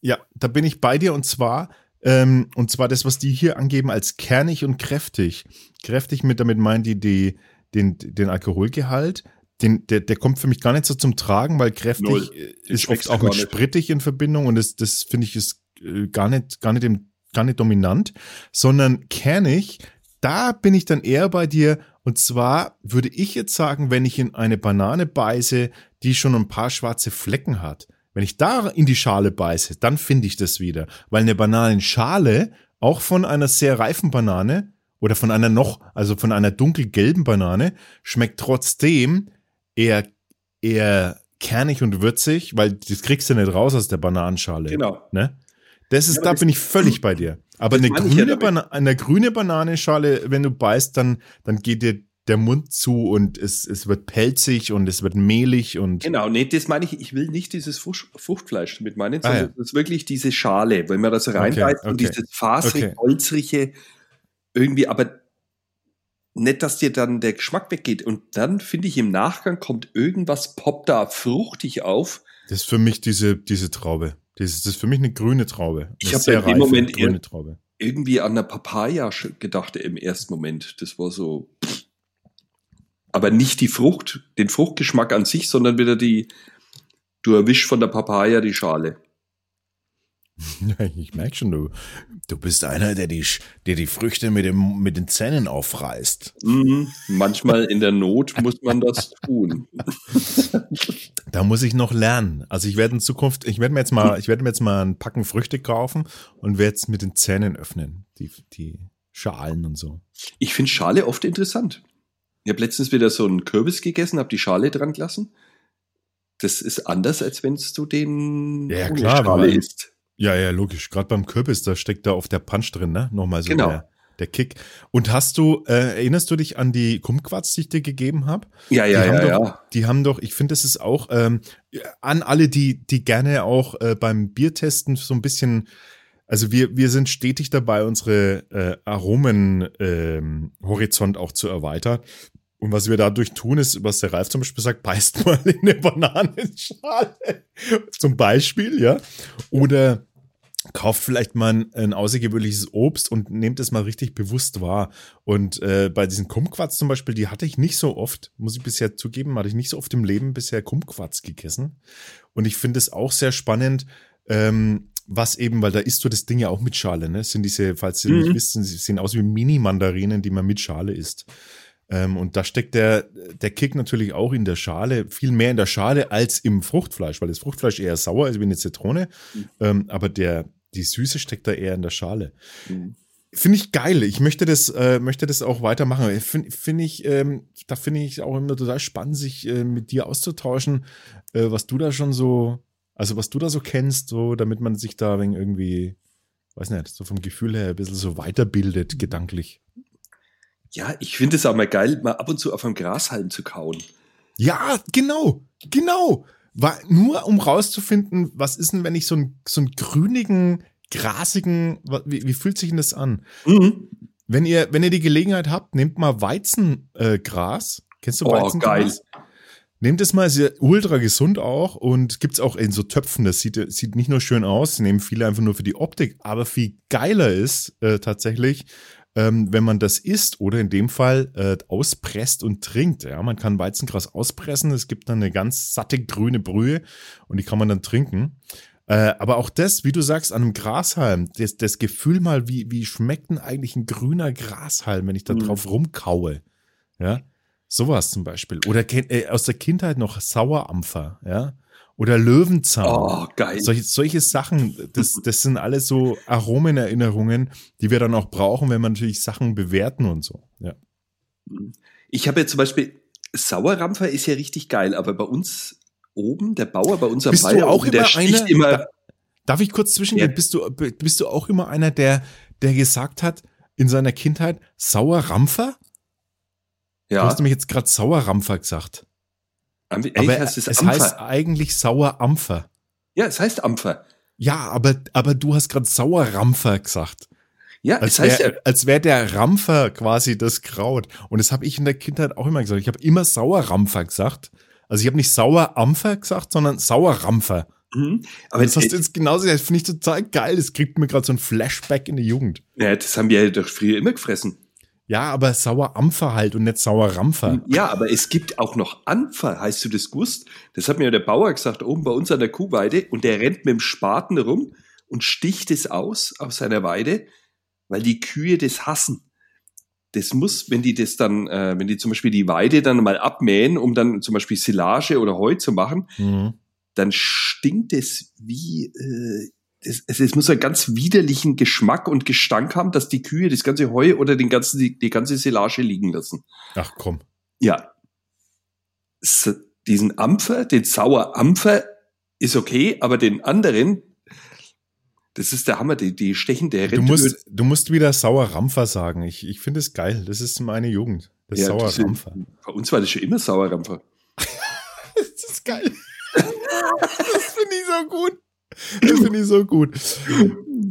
Ja, da bin ich bei dir und zwar, ähm, und zwar das, was die hier angeben als kernig und kräftig. Kräftig mit, damit meinen die, die den, den Alkoholgehalt. Den, der, der kommt für mich gar nicht so zum Tragen, weil kräftig ist oft auch mit sprittig in Verbindung und das, das finde ich ist äh, gar nicht, gar nicht im gar nicht dominant, sondern kernig, da bin ich dann eher bei dir. Und zwar würde ich jetzt sagen, wenn ich in eine Banane beiße, die schon ein paar schwarze Flecken hat, wenn ich da in die Schale beiße, dann finde ich das wieder. Weil eine Bananenschale, auch von einer sehr reifen Banane oder von einer noch, also von einer dunkelgelben Banane, schmeckt trotzdem eher, eher kernig und würzig, weil das kriegst du nicht raus aus der Bananenschale. Genau. Ne? Das ist, ja, da bin ich völlig bei dir. Aber eine grüne, ja eine grüne Bananenschale, wenn du beißt, dann, dann geht dir der Mund zu und es, es wird pelzig und es wird mehlig und. Genau, nee, das meine ich, ich will nicht dieses Fruchtfleisch mit meinen, sondern ah, ja. das ist wirklich diese Schale, wenn man das reinbeißt okay, okay. und dieses faserig, okay. holzrige irgendwie, aber nicht, dass dir dann der Geschmack weggeht. Und dann finde ich im Nachgang kommt irgendwas, poppt da fruchtig auf. Das ist für mich diese, diese Traube. Das ist, das ist für mich eine grüne Traube. Eine ich habe in dem Moment grüne Traube. irgendwie an eine Papaya gedacht im ersten Moment. Das war so. Aber nicht die Frucht, den Fruchtgeschmack an sich, sondern wieder die, du erwischst von der Papaya die Schale. Ich merke schon, du, du bist einer, der die, der die Früchte mit, dem, mit den Zähnen aufreißt. Mhm. Manchmal in der Not muss man das tun. Da muss ich noch lernen. Also ich werde in Zukunft, ich werde mir jetzt mal, ich werde mir jetzt mal ein Packen Früchte kaufen und werde es mit den Zähnen öffnen. Die, die Schalen und so. Ich finde Schale oft interessant. Ich habe letztens wieder so einen Kürbis gegessen, habe die Schale dran gelassen. Das ist anders, als wenn du den ja, klar, Schale isst. Ja, ja, logisch. Gerade beim Kürbis, da steckt da auf der Punch drin, ne? Nochmal so genau. der, der Kick. Und hast du, äh, erinnerst du dich an die Kumquats, die ich dir gegeben habe? Ja, ja, ja, doch, ja. Die haben doch, ich finde, das ist auch ähm, an alle, die, die gerne auch äh, beim Biertesten so ein bisschen also wir, wir sind stetig dabei, unsere äh, Aromen-Horizont ähm, auch zu erweitern. Und was wir dadurch tun, ist, was der Ralf zum Beispiel sagt, beißt mal in eine Bananenschale. zum Beispiel, ja. Oder kauft vielleicht mal ein, ein außergewöhnliches Obst und nehmt es mal richtig bewusst wahr. Und äh, bei diesen Kumquats zum Beispiel, die hatte ich nicht so oft, muss ich bisher zugeben, hatte ich nicht so oft im Leben bisher Kumquats gegessen. Und ich finde es auch sehr spannend, ähm, was eben, weil da isst du das Ding ja auch mit Schale, ne? sind diese, falls ihr mhm. nicht wisst, sie sehen aus wie Mini-Mandarinen, die man mit Schale isst. Ähm, und da steckt der, der Kick natürlich auch in der Schale, viel mehr in der Schale als im Fruchtfleisch, weil das Fruchtfleisch eher sauer ist wie eine Zitrone. Mhm. Ähm, aber der, die Süße steckt da eher in der Schale. Mhm. Finde ich geil. Ich möchte das, äh, möchte das auch weitermachen. Finde find ich, ähm, da finde ich auch immer total spannend, sich äh, mit dir auszutauschen, äh, was du da schon so also, was du da so kennst, so, damit man sich da irgendwie, weiß nicht, so vom Gefühl her ein bisschen so weiterbildet, gedanklich. Ja, ich finde es auch mal geil, mal ab und zu auf einem Grashalm zu kauen. Ja, genau, genau. War nur um rauszufinden, was ist denn, wenn ich so einen, so einen grünigen, grasigen, wie, wie fühlt sich denn das an? Mhm. Wenn ihr, wenn ihr die Gelegenheit habt, nehmt mal Weizengras. Äh, Kennst du Weizengras? Oh, geil. Nehmt es mal, ist ja ultra gesund auch und gibt's auch in so Töpfen. Das sieht, sieht nicht nur schön aus, nehmen viele einfach nur für die Optik, aber viel geiler ist äh, tatsächlich, ähm, wenn man das isst oder in dem Fall äh, auspresst und trinkt. Ja, man kann Weizengras auspressen, es gibt dann eine ganz satte grüne Brühe und die kann man dann trinken. Äh, aber auch das, wie du sagst, an einem Grashalm, das, das Gefühl mal, wie, wie schmeckt denn eigentlich ein grüner Grashalm, wenn ich da mhm. drauf rumkaue? Ja, Sowas zum Beispiel. Oder äh, aus der Kindheit noch Sauerampfer, ja. Oder Löwenzahn. Oh, geil. Solche, solche Sachen, das, das sind alles so Aromenerinnerungen, die wir dann auch brauchen, wenn wir natürlich Sachen bewerten und so. Ja. Ich habe ja zum Beispiel, Sauerampfer ist ja richtig geil, aber bei uns oben, der Bauer bei uns am bist du auch immer einer, immer. Da, darf ich kurz zwischengehen? Ja. Bist, du, bist du auch immer einer, der, der gesagt hat, in seiner Kindheit, Sauerampfer? Ja. Du hast nämlich jetzt gerade Sauerampfer gesagt. Aber heißt es, es heißt eigentlich Sauerampfer. Ja, es heißt Ampfer. Ja, aber, aber du hast gerade Sauerrampfer gesagt. Ja, als es heißt wär, ja. Als wäre der Rampfer quasi das Kraut. Und das habe ich in der Kindheit auch immer gesagt. Ich habe immer Sauerrampfer gesagt. Also ich habe nicht Sauerampfer gesagt, sondern Sauerrampfer. Mhm. Aber das hast du jetzt genauso, das finde ich total geil. Das kriegt mir gerade so ein Flashback in die Jugend. Ja, das haben wir ja doch früher immer gefressen. Ja, aber Sauerampfer halt und nicht Sauerampfer. Ja, aber es gibt auch noch Ampfer, heißt du das gewusst? Das hat mir der Bauer gesagt, oben bei uns an der Kuhweide und der rennt mit dem Spaten rum und sticht es aus auf seiner Weide, weil die Kühe das hassen. Das muss, wenn die das dann, äh, wenn die zum Beispiel die Weide dann mal abmähen, um dann zum Beispiel Silage oder Heu zu machen, mhm. dann stinkt es wie äh, es, es, muss einen ganz widerlichen Geschmack und Gestank haben, dass die Kühe das ganze Heu oder den ganzen, die, die ganze Silage liegen lassen. Ach komm. Ja. S diesen Ampfer, den Sauerampfer ist okay, aber den anderen, das ist der Hammer, die, die stechen der du musst, du musst wieder Sauerrampfer sagen. Ich, ich finde es geil. Das ist meine Jugend. Das ja, Sauerrampfer. bei uns war das schon immer Sauerrampfer. das ist geil. das finde ich so gut. Das finde ich so gut.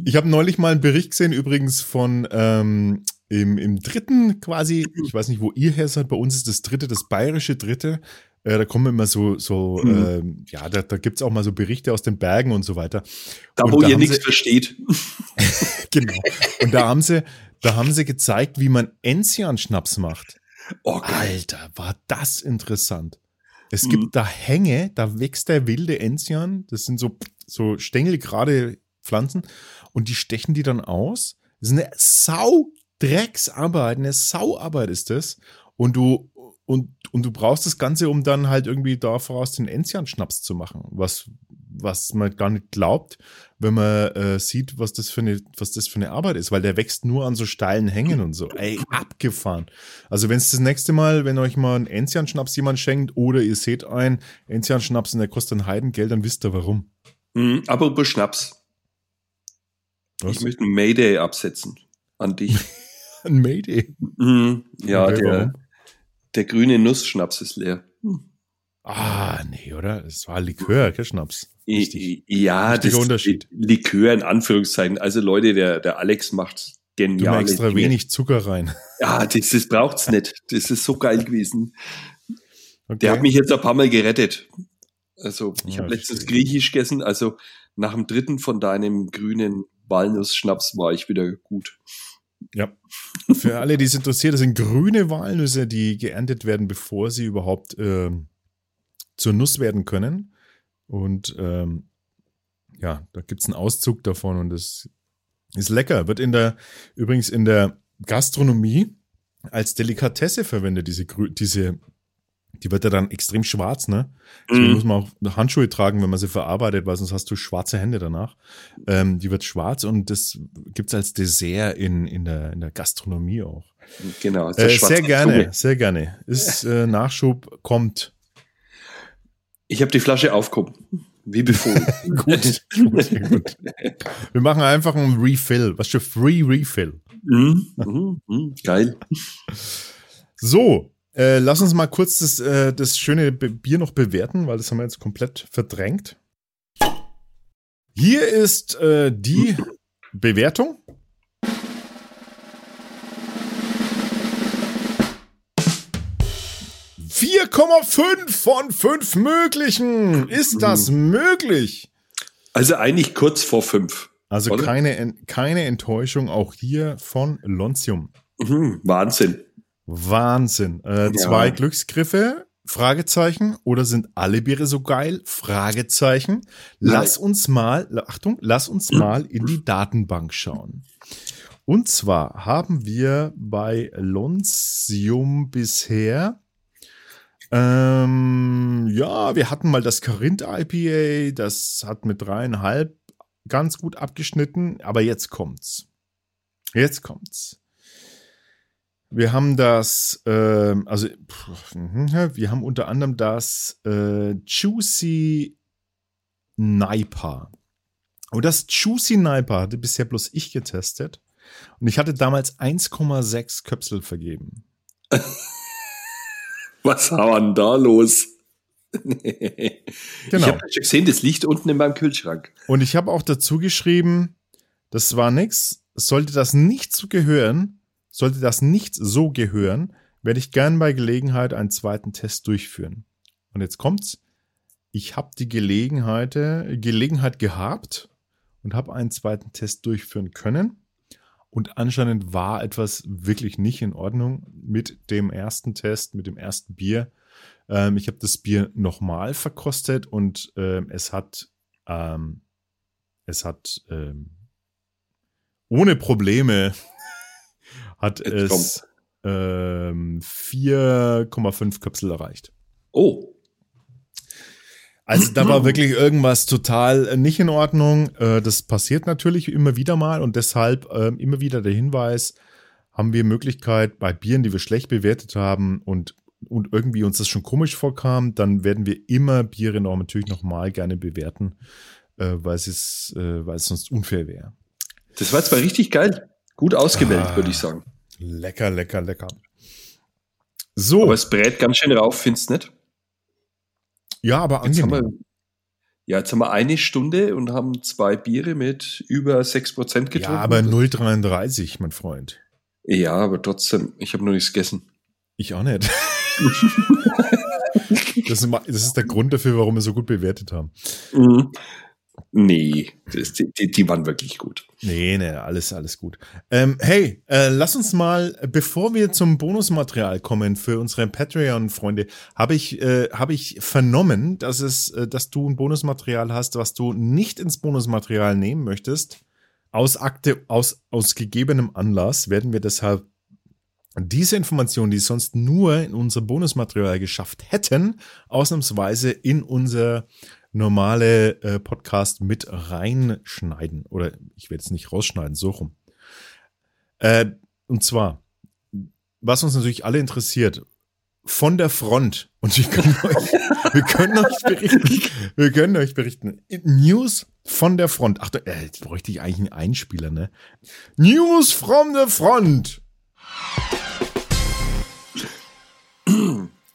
Ich habe neulich mal einen Bericht gesehen, übrigens von ähm, im, im dritten quasi, ich weiß nicht, wo ihr her seid, bei uns ist das dritte, das bayerische dritte. Äh, da kommen immer so, so mhm. äh, ja, da, da gibt es auch mal so Berichte aus den Bergen und so weiter. Da, und wo da ihr nichts versteht. genau. Und da haben sie, da haben sie gezeigt, wie man Enzian-Schnaps macht. Oh, Alter, war das interessant. Es gibt mhm. da Hänge, da wächst der wilde Enzian. Das sind so, so Stängel gerade Pflanzen und die stechen die dann aus. Das ist eine Sau Drecksarbeit, eine Sauarbeit ist das. Und du und, und du brauchst das Ganze, um dann halt irgendwie da voraus den Enzian-Schnaps zu machen, was, was man gar nicht glaubt, wenn man äh, sieht, was das, für eine, was das für eine Arbeit ist, weil der wächst nur an so steilen Hängen und so. Ey, abgefahren. Also wenn es das nächste Mal, wenn euch mal einen Enzian-Schnaps jemand schenkt oder ihr seht einen Enzian-Schnaps und der kostet ein Heidengeld, dann wisst ihr warum. Mhm, aber über Schnaps. Was? Ich möchte einen Mayday absetzen an dich. ein Mayday? Mhm, ja, okay, der, warum? Der grüne Nussschnaps ist leer. Hm. Ah, nee, oder? Es war Likör, kein Schnaps. Richtig. Ja, das Unterschied. Likör in Anführungszeichen. Also Leute, der, der Alex macht genial. extra Dinge. wenig Zucker rein. Ja, das, das braucht's nicht. Das ist so geil gewesen. Okay. Der hat mich jetzt ein paar Mal gerettet. Also, ich ja, habe letztens Griechisch gegessen. Also, nach dem dritten von deinem grünen Walnussschnaps war ich wieder gut. Ja. Für alle, die es interessiert, das sind grüne Walnüsse, die geerntet werden, bevor sie überhaupt äh, zur Nuss werden können. Und ähm, ja, da gibt es einen Auszug davon und das ist lecker. Wird in der, übrigens in der Gastronomie als Delikatesse verwendet, diese, diese die wird ja dann extrem schwarz, ne? Deswegen mm. muss man auch Handschuhe tragen, wenn man sie verarbeitet, weil sonst hast du schwarze Hände danach. Ähm, die wird schwarz und das gibt's als Dessert in, in, der, in der Gastronomie auch. Genau. Äh, sehr gerne, Zunge. sehr gerne. Ist äh, Nachschub kommt. Ich habe die Flasche aufgehoben. Wie befohlen. gut, gut, gut. Wir machen einfach einen Refill. Was für Free Refill. Mm, mm, mm, geil. So, äh, lass uns mal kurz das, äh, das schöne Bier noch bewerten, weil das haben wir jetzt komplett verdrängt. Hier ist äh, die Bewertung. ...4,5 von 5 möglichen. Ist das möglich? Also eigentlich kurz vor 5. Also keine, keine Enttäuschung auch hier von Lontium. Mhm, Wahnsinn. Wahnsinn. Äh, ja. Zwei Glücksgriffe, Fragezeichen. Oder sind alle Biere so geil? Fragezeichen. Lass uns mal, Achtung, lass uns mal in die Datenbank schauen. Und zwar haben wir bei Lonsium bisher ähm, ja, wir hatten mal das Corinth IPA, das hat mit dreieinhalb ganz gut abgeschnitten, aber jetzt kommt's. Jetzt kommt's. Wir haben das, äh, also mhm, wir haben unter anderem das äh, Juicy Niper. Und das Juicy Niper hatte bisher bloß ich getestet. Und ich hatte damals 1,6 Köpsel vergeben. Was war denn da los? genau. Ich habe schon gesehen, das liegt unten in meinem Kühlschrank. Und ich habe auch dazu geschrieben, das war nix. Sollte das nicht zu gehören, sollte das nicht so gehören, werde ich gern bei Gelegenheit einen zweiten Test durchführen. Und jetzt kommt's. Ich habe die Gelegenheit, Gelegenheit gehabt und habe einen zweiten Test durchführen können. Und anscheinend war etwas wirklich nicht in Ordnung mit dem ersten Test, mit dem ersten Bier. Ähm, ich habe das Bier nochmal verkostet und ähm, es hat, ähm, es hat ähm, ohne Probleme hat Jetzt es ähm, 4,5 Köpsel erreicht. Oh. Also da war wirklich irgendwas total äh, nicht in Ordnung. Äh, das passiert natürlich immer wieder mal und deshalb ähm, immer wieder der Hinweis, haben wir Möglichkeit bei Bieren, die wir schlecht bewertet haben und, und irgendwie uns das schon komisch vorkam, dann werden wir immer Biere noch natürlich nochmal gerne bewerten, äh, weil es, weil es sonst unfair wäre. Das war zwar richtig geil. Gut ausgewählt, ah, würde ich sagen. Lecker, lecker, lecker. So. Aber es brät ganz schön rauf, findest du nicht? Ja, aber angenehm. Jetzt wir, ja, jetzt haben wir eine Stunde und haben zwei Biere mit über 6% getrunken. Ja, aber 0,33, mein Freund. Ja, aber trotzdem, ich habe noch nichts gegessen. Ich auch nicht. das, ist, der Grund dafür, warum wir so gut bewertet haben. Mhm. Nee, das, die, die waren wirklich gut. Nee, nee, alles, alles gut. Ähm, hey, äh, lass uns mal, bevor wir zum Bonusmaterial kommen für unsere Patreon-Freunde, habe ich, äh, hab ich vernommen, dass es, äh, dass du ein Bonusmaterial hast, was du nicht ins Bonusmaterial nehmen möchtest. Aus Akte, aus, aus gegebenem Anlass werden wir deshalb diese Informationen, die sonst nur in unser Bonusmaterial geschafft hätten, ausnahmsweise in unser normale äh, Podcast mit reinschneiden. Oder ich werde es nicht rausschneiden, so rum. Äh, und zwar, was uns natürlich alle interessiert, von der Front. Und wir können euch, wir können euch berichten, wir können euch berichten. News von der Front. Ach, äh, jetzt bräuchte ich eigentlich einen Einspieler, ne? News from the Front.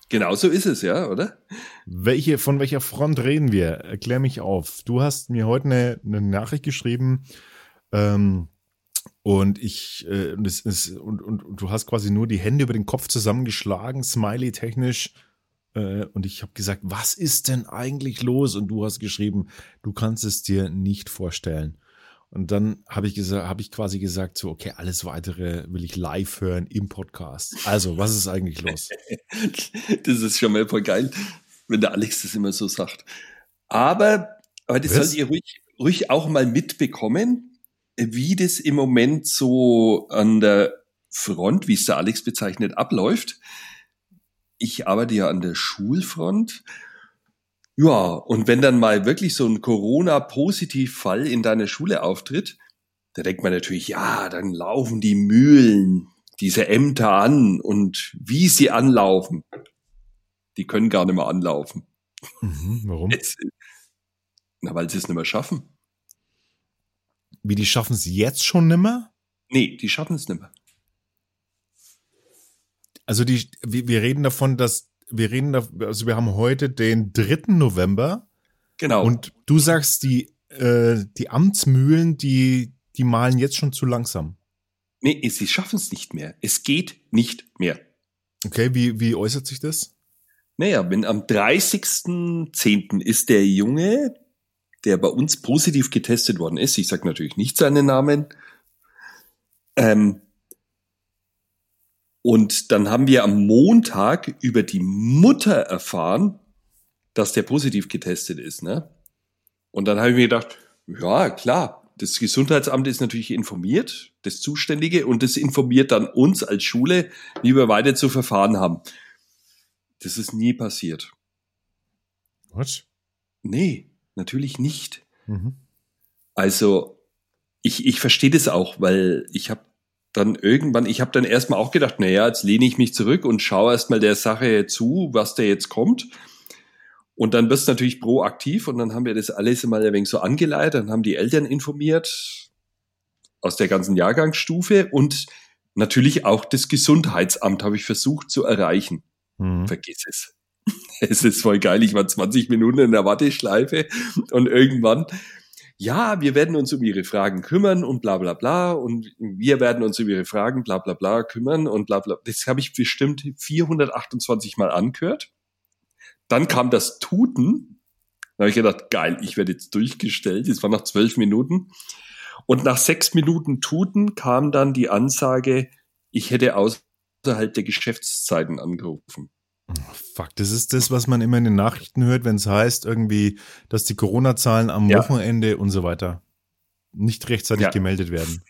Genau so ist es, ja, oder? Welche, von welcher Front reden wir? Erklär mich auf. Du hast mir heute eine, eine Nachricht geschrieben, ähm, und ich, äh, und, es ist, und, und, und du hast quasi nur die Hände über den Kopf zusammengeschlagen, smiley technisch. Äh, und ich habe gesagt, was ist denn eigentlich los? Und du hast geschrieben, du kannst es dir nicht vorstellen. Und dann habe ich gesagt, habe ich quasi gesagt, so, okay, alles weitere will ich live hören im Podcast. Also, was ist eigentlich los? das ist schon mal voll geil, wenn der Alex das immer so sagt. Aber, aber das was? sollt ihr ruhig, ruhig auch mal mitbekommen, wie das im Moment so an der Front, wie es der Alex bezeichnet, abläuft. Ich arbeite ja an der Schulfront ja, und wenn dann mal wirklich so ein Corona-Positiv-Fall in deiner Schule auftritt, da denkt man natürlich, ja, dann laufen die Mühlen, diese Ämter an und wie sie anlaufen, die können gar nicht mehr anlaufen. Mhm, warum? Jetzt, na, weil sie es nicht mehr schaffen. Wie, die schaffen es jetzt schon nicht mehr? Nee, die schaffen es nicht mehr. Also die, wir reden davon, dass wir reden da, also wir haben heute den 3. November. Genau. Und du sagst, die, äh, die Amtsmühlen, die, die malen jetzt schon zu langsam. Nee, sie schaffen es nicht mehr. Es geht nicht mehr. Okay, wie, wie äußert sich das? Naja, wenn am 30.10. ist der Junge, der bei uns positiv getestet worden ist, ich sage natürlich nicht seinen Namen, ähm, und dann haben wir am Montag über die Mutter erfahren, dass der positiv getestet ist. Ne? Und dann habe ich mir gedacht, ja, klar, das Gesundheitsamt ist natürlich informiert, das Zuständige, und das informiert dann uns als Schule, wie wir weiter zu verfahren haben. Das ist nie passiert. Was? Nee, natürlich nicht. Mhm. Also, ich, ich verstehe das auch, weil ich habe dann irgendwann, ich habe dann erstmal auch gedacht, naja, jetzt lehne ich mich zurück und schaue erstmal der Sache zu, was da jetzt kommt. Und dann wirst du natürlich proaktiv und dann haben wir das alles mal ein wenig so angeleitet, dann haben die Eltern informiert aus der ganzen Jahrgangsstufe und natürlich auch das Gesundheitsamt habe ich versucht zu erreichen. Mhm. Vergiss es. Es ist voll geil. Ich war 20 Minuten in der Warteschleife und irgendwann ja, wir werden uns um ihre Fragen kümmern und bla bla bla und wir werden uns um ihre Fragen bla bla bla kümmern und bla bla. Das habe ich bestimmt 428 Mal angehört. Dann kam das Tuten. Da habe ich gedacht, geil, ich werde jetzt durchgestellt. Das war nach zwölf Minuten. Und nach sechs Minuten Tuten kam dann die Ansage, ich hätte außerhalb der Geschäftszeiten angerufen. Fuck, das ist das, was man immer in den Nachrichten hört, wenn es heißt, irgendwie, dass die Corona-Zahlen am ja. Wochenende und so weiter nicht rechtzeitig ja. gemeldet werden.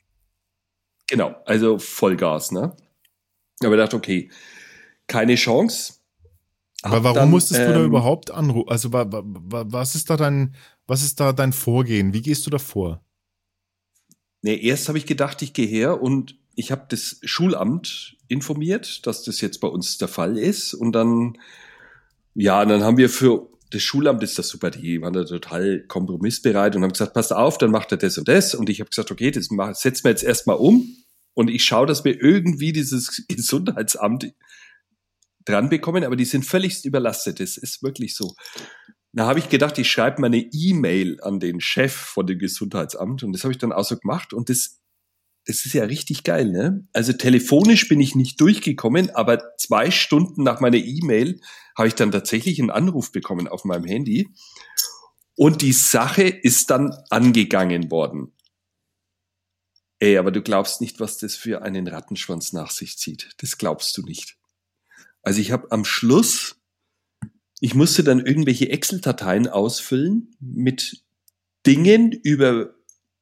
Genau, also Vollgas, ne? Aber ich dachte, okay, keine Chance. Aber warum dann, musstest ähm, du da ähm, überhaupt anrufen? Also was ist da dein, was ist da dein Vorgehen? Wie gehst du da vor? Nee, erst habe ich gedacht, ich gehe her und ich habe das Schulamt informiert, dass das jetzt bei uns der Fall ist. Und dann, ja, dann haben wir für das Schulamt ist das super, die waren da total kompromissbereit und haben gesagt, passt auf, dann macht er das und das. Und ich habe gesagt, okay, das setzen wir jetzt erstmal um und ich schaue, dass wir irgendwie dieses Gesundheitsamt dran bekommen, aber die sind völlig überlastet. Das ist wirklich so. Da habe ich gedacht, ich schreibe mal eine E-Mail an den Chef von dem Gesundheitsamt und das habe ich dann auch so gemacht und das es ist ja richtig geil, ne? Also telefonisch bin ich nicht durchgekommen, aber zwei Stunden nach meiner E-Mail habe ich dann tatsächlich einen Anruf bekommen auf meinem Handy. Und die Sache ist dann angegangen worden. Ey, aber du glaubst nicht, was das für einen Rattenschwanz nach sich zieht. Das glaubst du nicht. Also ich habe am Schluss, ich musste dann irgendwelche Excel-Dateien ausfüllen mit Dingen über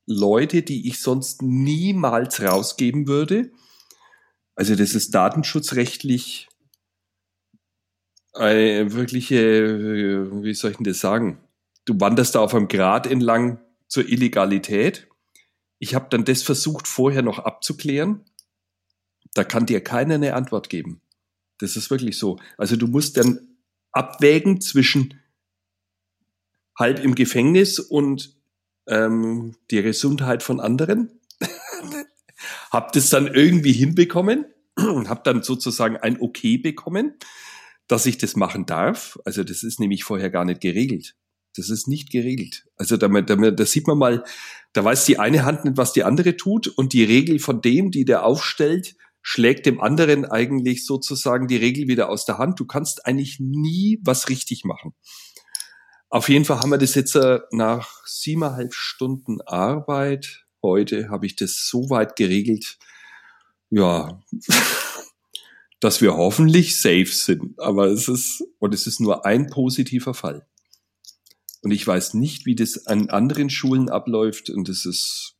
Leute, die ich sonst niemals rausgeben würde. Also das ist datenschutzrechtlich eine wirkliche, wie soll ich denn das sagen? Du wanderst da auf einem Grad entlang zur Illegalität. Ich habe dann das versucht, vorher noch abzuklären. Da kann dir keiner eine Antwort geben. Das ist wirklich so. Also du musst dann abwägen zwischen halb im Gefängnis und ähm, die Gesundheit von anderen. hab das dann irgendwie hinbekommen, hab dann sozusagen ein Okay bekommen, dass ich das machen darf. Also das ist nämlich vorher gar nicht geregelt. Das ist nicht geregelt. Also da, da, da sieht man mal, da weiß die eine Hand nicht, was die andere tut und die Regel von dem, die der aufstellt, schlägt dem anderen eigentlich sozusagen die Regel wieder aus der Hand. Du kannst eigentlich nie was richtig machen. Auf jeden Fall haben wir das jetzt äh, nach siebeneinhalb Stunden Arbeit. Heute habe ich das so weit geregelt, ja, dass wir hoffentlich safe sind. Aber es ist, und es ist nur ein positiver Fall. Und ich weiß nicht, wie das an anderen Schulen abläuft. Und es ist,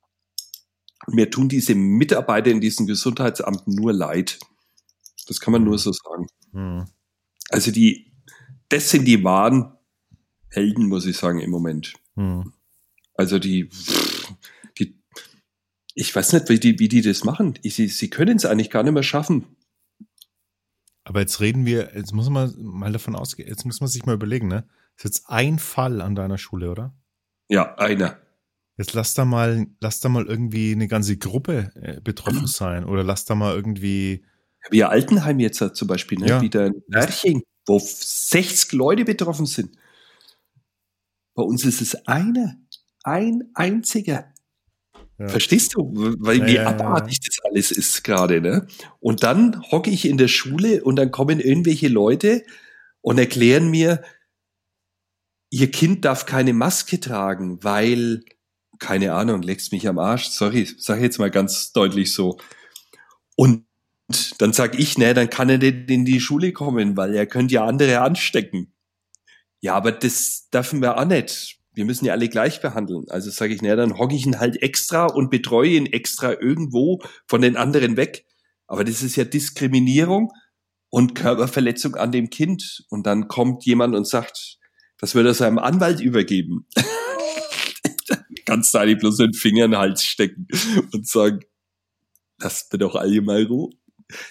mir tun diese Mitarbeiter in diesen Gesundheitsamten nur leid. Das kann man nur so sagen. Mhm. Also die, das sind die wahren Helden, muss ich sagen, im Moment. Mhm. Also die, die, ich weiß nicht, wie die, wie die das machen. sie, sie können es eigentlich gar nicht mehr schaffen. Aber jetzt reden wir, jetzt muss man mal davon ausgehen, jetzt muss man sich mal überlegen, ne? Das ist jetzt ein Fall an deiner Schule, oder? Ja, einer. Jetzt lass da mal, lass da mal irgendwie eine ganze Gruppe äh, betroffen sein oder lass da mal irgendwie. Wie Altenheim jetzt zum Beispiel, ne? Ja. Wieder ein Märchen, wo 60 Leute betroffen sind. Bei uns ist es einer, ein einziger. Ja. Verstehst du, weil ja, wie ja, abartig das alles ist gerade, ne? Und dann hocke ich in der Schule und dann kommen irgendwelche Leute und erklären mir, ihr Kind darf keine Maske tragen, weil, keine Ahnung, leckst mich am Arsch, sorry, sag jetzt mal ganz deutlich so. Und dann sag ich, ne, dann kann er nicht in die Schule kommen, weil er könnte ja andere anstecken. Ja, aber das dürfen wir auch nicht wir müssen ja alle gleich behandeln. Also sage ich, naja, dann hocke ich ihn halt extra und betreue ihn extra irgendwo von den anderen weg. Aber das ist ja Diskriminierung und Körperverletzung an dem Kind. Und dann kommt jemand und sagt, das würde er seinem Anwalt übergeben. Kannst du eigentlich bloß den Finger in den Hals stecken und sagen, lasst mir doch alle mal Ruhe.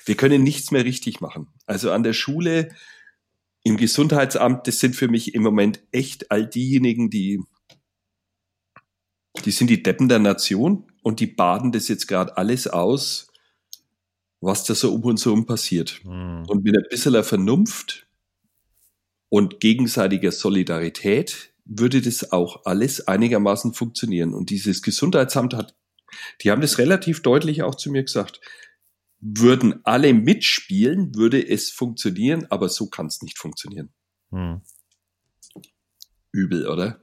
Wir können nichts mehr richtig machen. Also an der Schule im Gesundheitsamt, das sind für mich im Moment echt all diejenigen, die, die sind die Deppen der Nation und die baden das jetzt gerade alles aus, was da so um uns herum passiert. Mhm. Und mit ein bisschen Vernunft und gegenseitiger Solidarität würde das auch alles einigermaßen funktionieren. Und dieses Gesundheitsamt hat, die haben das relativ deutlich auch zu mir gesagt würden alle mitspielen, würde es funktionieren, aber so kann es nicht funktionieren. Hm. Übel, oder?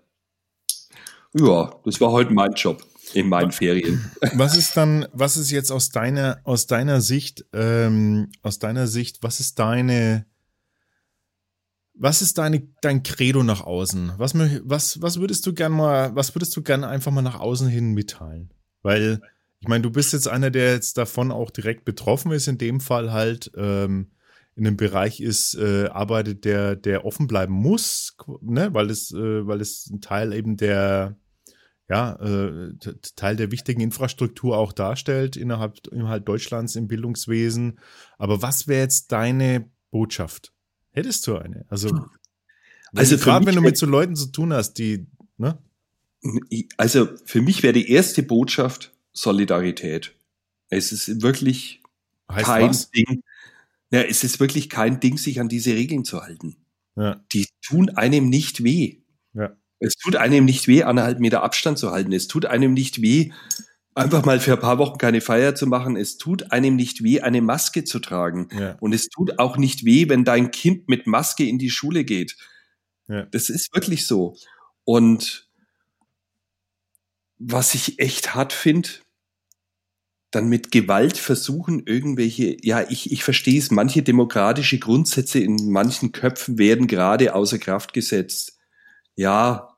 Ja, das war heute mein Job in meinen Ferien. Was ist dann, was ist jetzt aus deiner, aus deiner Sicht, ähm, aus deiner Sicht, was ist deine, was ist deine, dein Credo nach außen? Was, was, was würdest du gern mal, was würdest du gern einfach mal nach außen hin mitteilen? Weil ich meine, du bist jetzt einer, der jetzt davon auch direkt betroffen ist, in dem Fall halt ähm, in einem Bereich ist, äh, arbeitet, der, der offen bleiben muss, ne? weil es, äh, weil es ein Teil eben der, ja, äh, Teil der wichtigen Infrastruktur auch darstellt innerhalb, innerhalb Deutschlands im Bildungswesen. Aber was wäre jetzt deine Botschaft? Hättest du eine? Also, also gerade wenn du mit so Leuten zu tun hast, die, ne? Also für mich wäre die erste Botschaft, Solidarität. Es ist wirklich heißt kein was? Ding. Ja, es ist wirklich kein Ding, sich an diese Regeln zu halten. Ja. Die tun einem nicht weh. Ja. Es tut einem nicht weh, anderthalb Meter Abstand zu halten. Es tut einem nicht weh, einfach mal für ein paar Wochen keine Feier zu machen. Es tut einem nicht weh, eine Maske zu tragen. Ja. Und es tut auch nicht weh, wenn dein Kind mit Maske in die Schule geht. Ja. Das ist wirklich so. Und was ich echt hart finde, dann mit Gewalt versuchen, irgendwelche, ja, ich, ich verstehe es, manche demokratische Grundsätze in manchen Köpfen werden gerade außer Kraft gesetzt. Ja,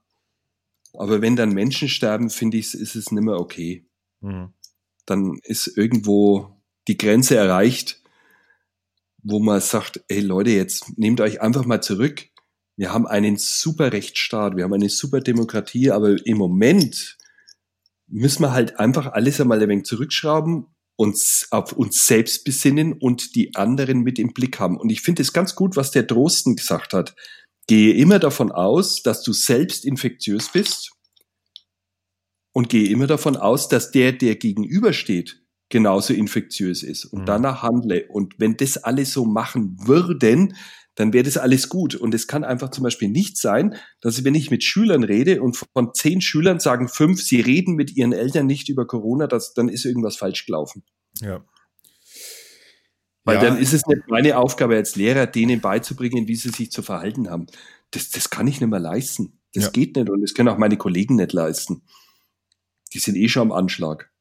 aber wenn dann Menschen sterben, finde ich, ist es nicht mehr okay. Mhm. Dann ist irgendwo die Grenze erreicht, wo man sagt, ey Leute, jetzt nehmt euch einfach mal zurück. Wir haben einen super Rechtsstaat, wir haben eine super Demokratie, aber im Moment müssen wir halt einfach alles einmal ein wenig zurückschrauben, uns auf uns selbst besinnen und die anderen mit im Blick haben. Und ich finde es ganz gut, was der Drosten gesagt hat. Gehe immer davon aus, dass du selbst infektiös bist und gehe immer davon aus, dass der, der gegenübersteht, genauso infektiös ist und mhm. danach handle. Und wenn das alle so machen würden, dann wäre das alles gut. Und es kann einfach zum Beispiel nicht sein, dass wenn ich mit Schülern rede und von zehn Schülern sagen fünf, sie reden mit ihren Eltern nicht über Corona, dass, dann ist irgendwas falsch gelaufen. Ja. Weil ja. dann ist es nicht meine Aufgabe als Lehrer, denen beizubringen, wie sie sich zu verhalten haben. Das, das kann ich nicht mehr leisten. Das ja. geht nicht und das können auch meine Kollegen nicht leisten. Die sind eh schon am Anschlag.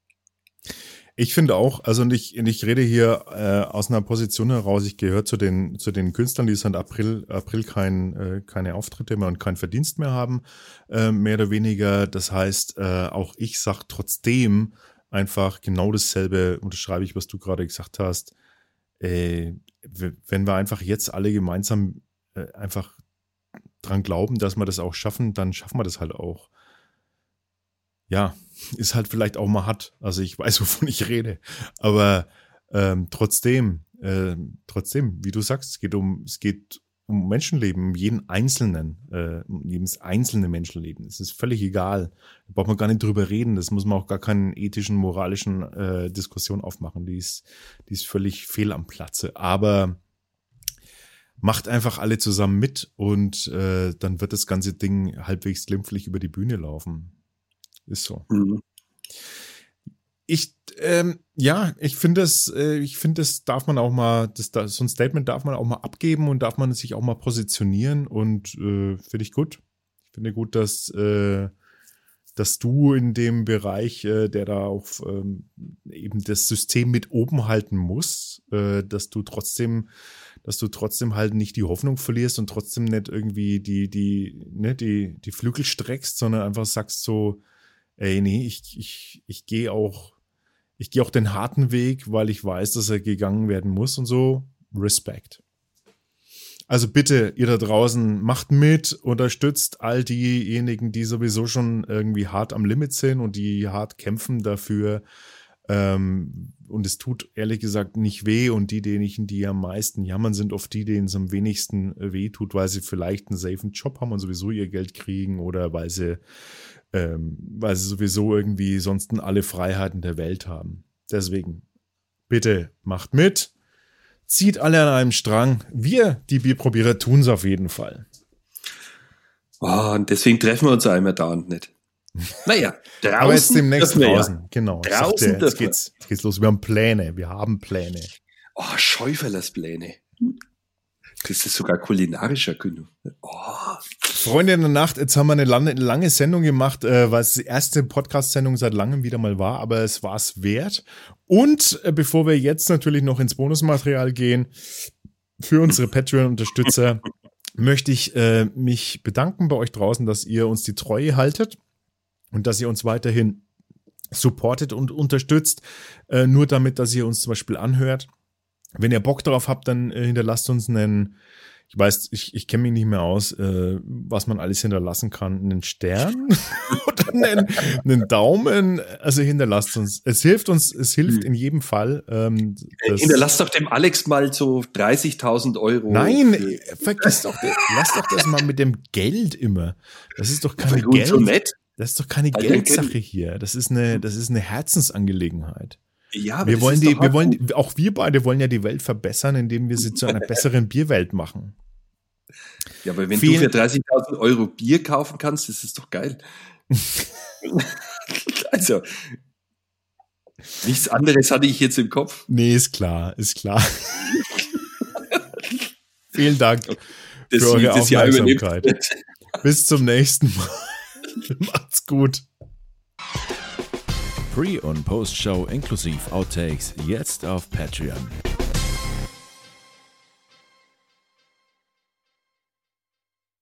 Ich finde auch, also ich, ich rede hier äh, aus einer Position heraus, ich gehöre zu den, zu den Künstlern, die seit April, April kein, äh, keine Auftritte mehr und keinen Verdienst mehr haben, äh, mehr oder weniger. Das heißt, äh, auch ich sage trotzdem einfach genau dasselbe, unterschreibe ich, was du gerade gesagt hast. Äh, wenn wir einfach jetzt alle gemeinsam äh, einfach dran glauben, dass wir das auch schaffen, dann schaffen wir das halt auch ja, ist halt vielleicht auch mal hart. Also ich weiß, wovon ich rede. Aber ähm, trotzdem, äh, trotzdem, wie du sagst, es geht um, es geht um Menschenleben, um jeden einzelnen, äh, um jedes einzelne Menschenleben. Es ist völlig egal. Da braucht man gar nicht drüber reden. Das muss man auch gar keinen ethischen, moralischen äh, Diskussion aufmachen. Die ist, die ist völlig fehl am Platze. Aber macht einfach alle zusammen mit und äh, dann wird das ganze Ding halbwegs glimpflich über die Bühne laufen. Ist so. Mhm. Ich, ähm, ja, ich finde das, äh, ich finde, das darf man auch mal, das, das, so ein Statement darf man auch mal abgeben und darf man sich auch mal positionieren und äh, finde ich gut. Ich finde gut, dass, äh, dass du in dem Bereich, äh, der da auch ähm, eben das System mit oben halten muss, äh, dass du trotzdem, dass du trotzdem halt nicht die Hoffnung verlierst und trotzdem nicht irgendwie die, die, ne, die, die Flügel streckst, sondern einfach sagst so, ey, nee, ich, ich, ich gehe auch, ich gehe auch den harten Weg, weil ich weiß, dass er gegangen werden muss und so. Respekt. Also bitte, ihr da draußen, macht mit, unterstützt all diejenigen, die sowieso schon irgendwie hart am Limit sind und die hart kämpfen dafür. Ähm, und es tut ehrlich gesagt nicht weh. Und die, diejenigen, die am meisten jammern, sind oft die, denen es am wenigsten weh tut, weil sie vielleicht einen safen Job haben und sowieso ihr Geld kriegen oder weil sie ähm, weil sie sowieso irgendwie sonst alle Freiheiten der Welt haben. Deswegen, bitte macht mit, zieht alle an einem Strang. Wir, die Bierprobierer, tun es auf jeden Fall. Oh, und deswegen treffen wir uns einmal da und nicht. Naja, draußen. Aber jetzt demnächst draußen, ja. genau. Draußen der, jetzt, geht's, jetzt geht's los. Wir haben Pläne, wir haben Pläne. Oh, Schäuferlers Pläne. Das ist sogar kulinarischer Genug. Oh. Freunde in der Nacht, jetzt haben wir eine lange, Sendung gemacht, äh, weil es die erste Podcast-Sendung seit langem wieder mal war, aber es war es wert. Und äh, bevor wir jetzt natürlich noch ins Bonusmaterial gehen, für unsere Patreon-Unterstützer möchte ich äh, mich bedanken bei euch draußen, dass ihr uns die Treue haltet und dass ihr uns weiterhin supportet und unterstützt, äh, nur damit, dass ihr uns zum Beispiel anhört. Wenn ihr Bock darauf habt, dann äh, hinterlasst uns einen, ich weiß, ich, ich kenne mich nicht mehr aus, äh, was man alles hinterlassen kann. Einen Stern oder einen, einen, Daumen. Also hinterlasst uns. Es hilft uns, es hilft hm. in jedem Fall. Ähm, äh, hinterlasst doch dem Alex mal so 30.000 Euro. Nein, vergiss doch, lass doch das mal mit dem Geld immer. Das ist doch keine Geld. So nett. Das ist doch keine Geldsache hier. Das ist eine, das ist eine Herzensangelegenheit. Ja, wir wollen die, wir wollen, auch wir beide wollen ja die Welt verbessern, indem wir sie zu einer besseren Bierwelt machen. Ja, aber wenn Vielen, du für 30.000 Euro Bier kaufen kannst, das ist doch geil. also, nichts anderes hatte ich jetzt im Kopf. Nee, ist klar, ist klar. Vielen Dank das, für eure Aufmerksamkeit. Bis zum nächsten Mal. Macht's gut. Pre- und Post-Show inklusive Outtakes jetzt auf Patreon.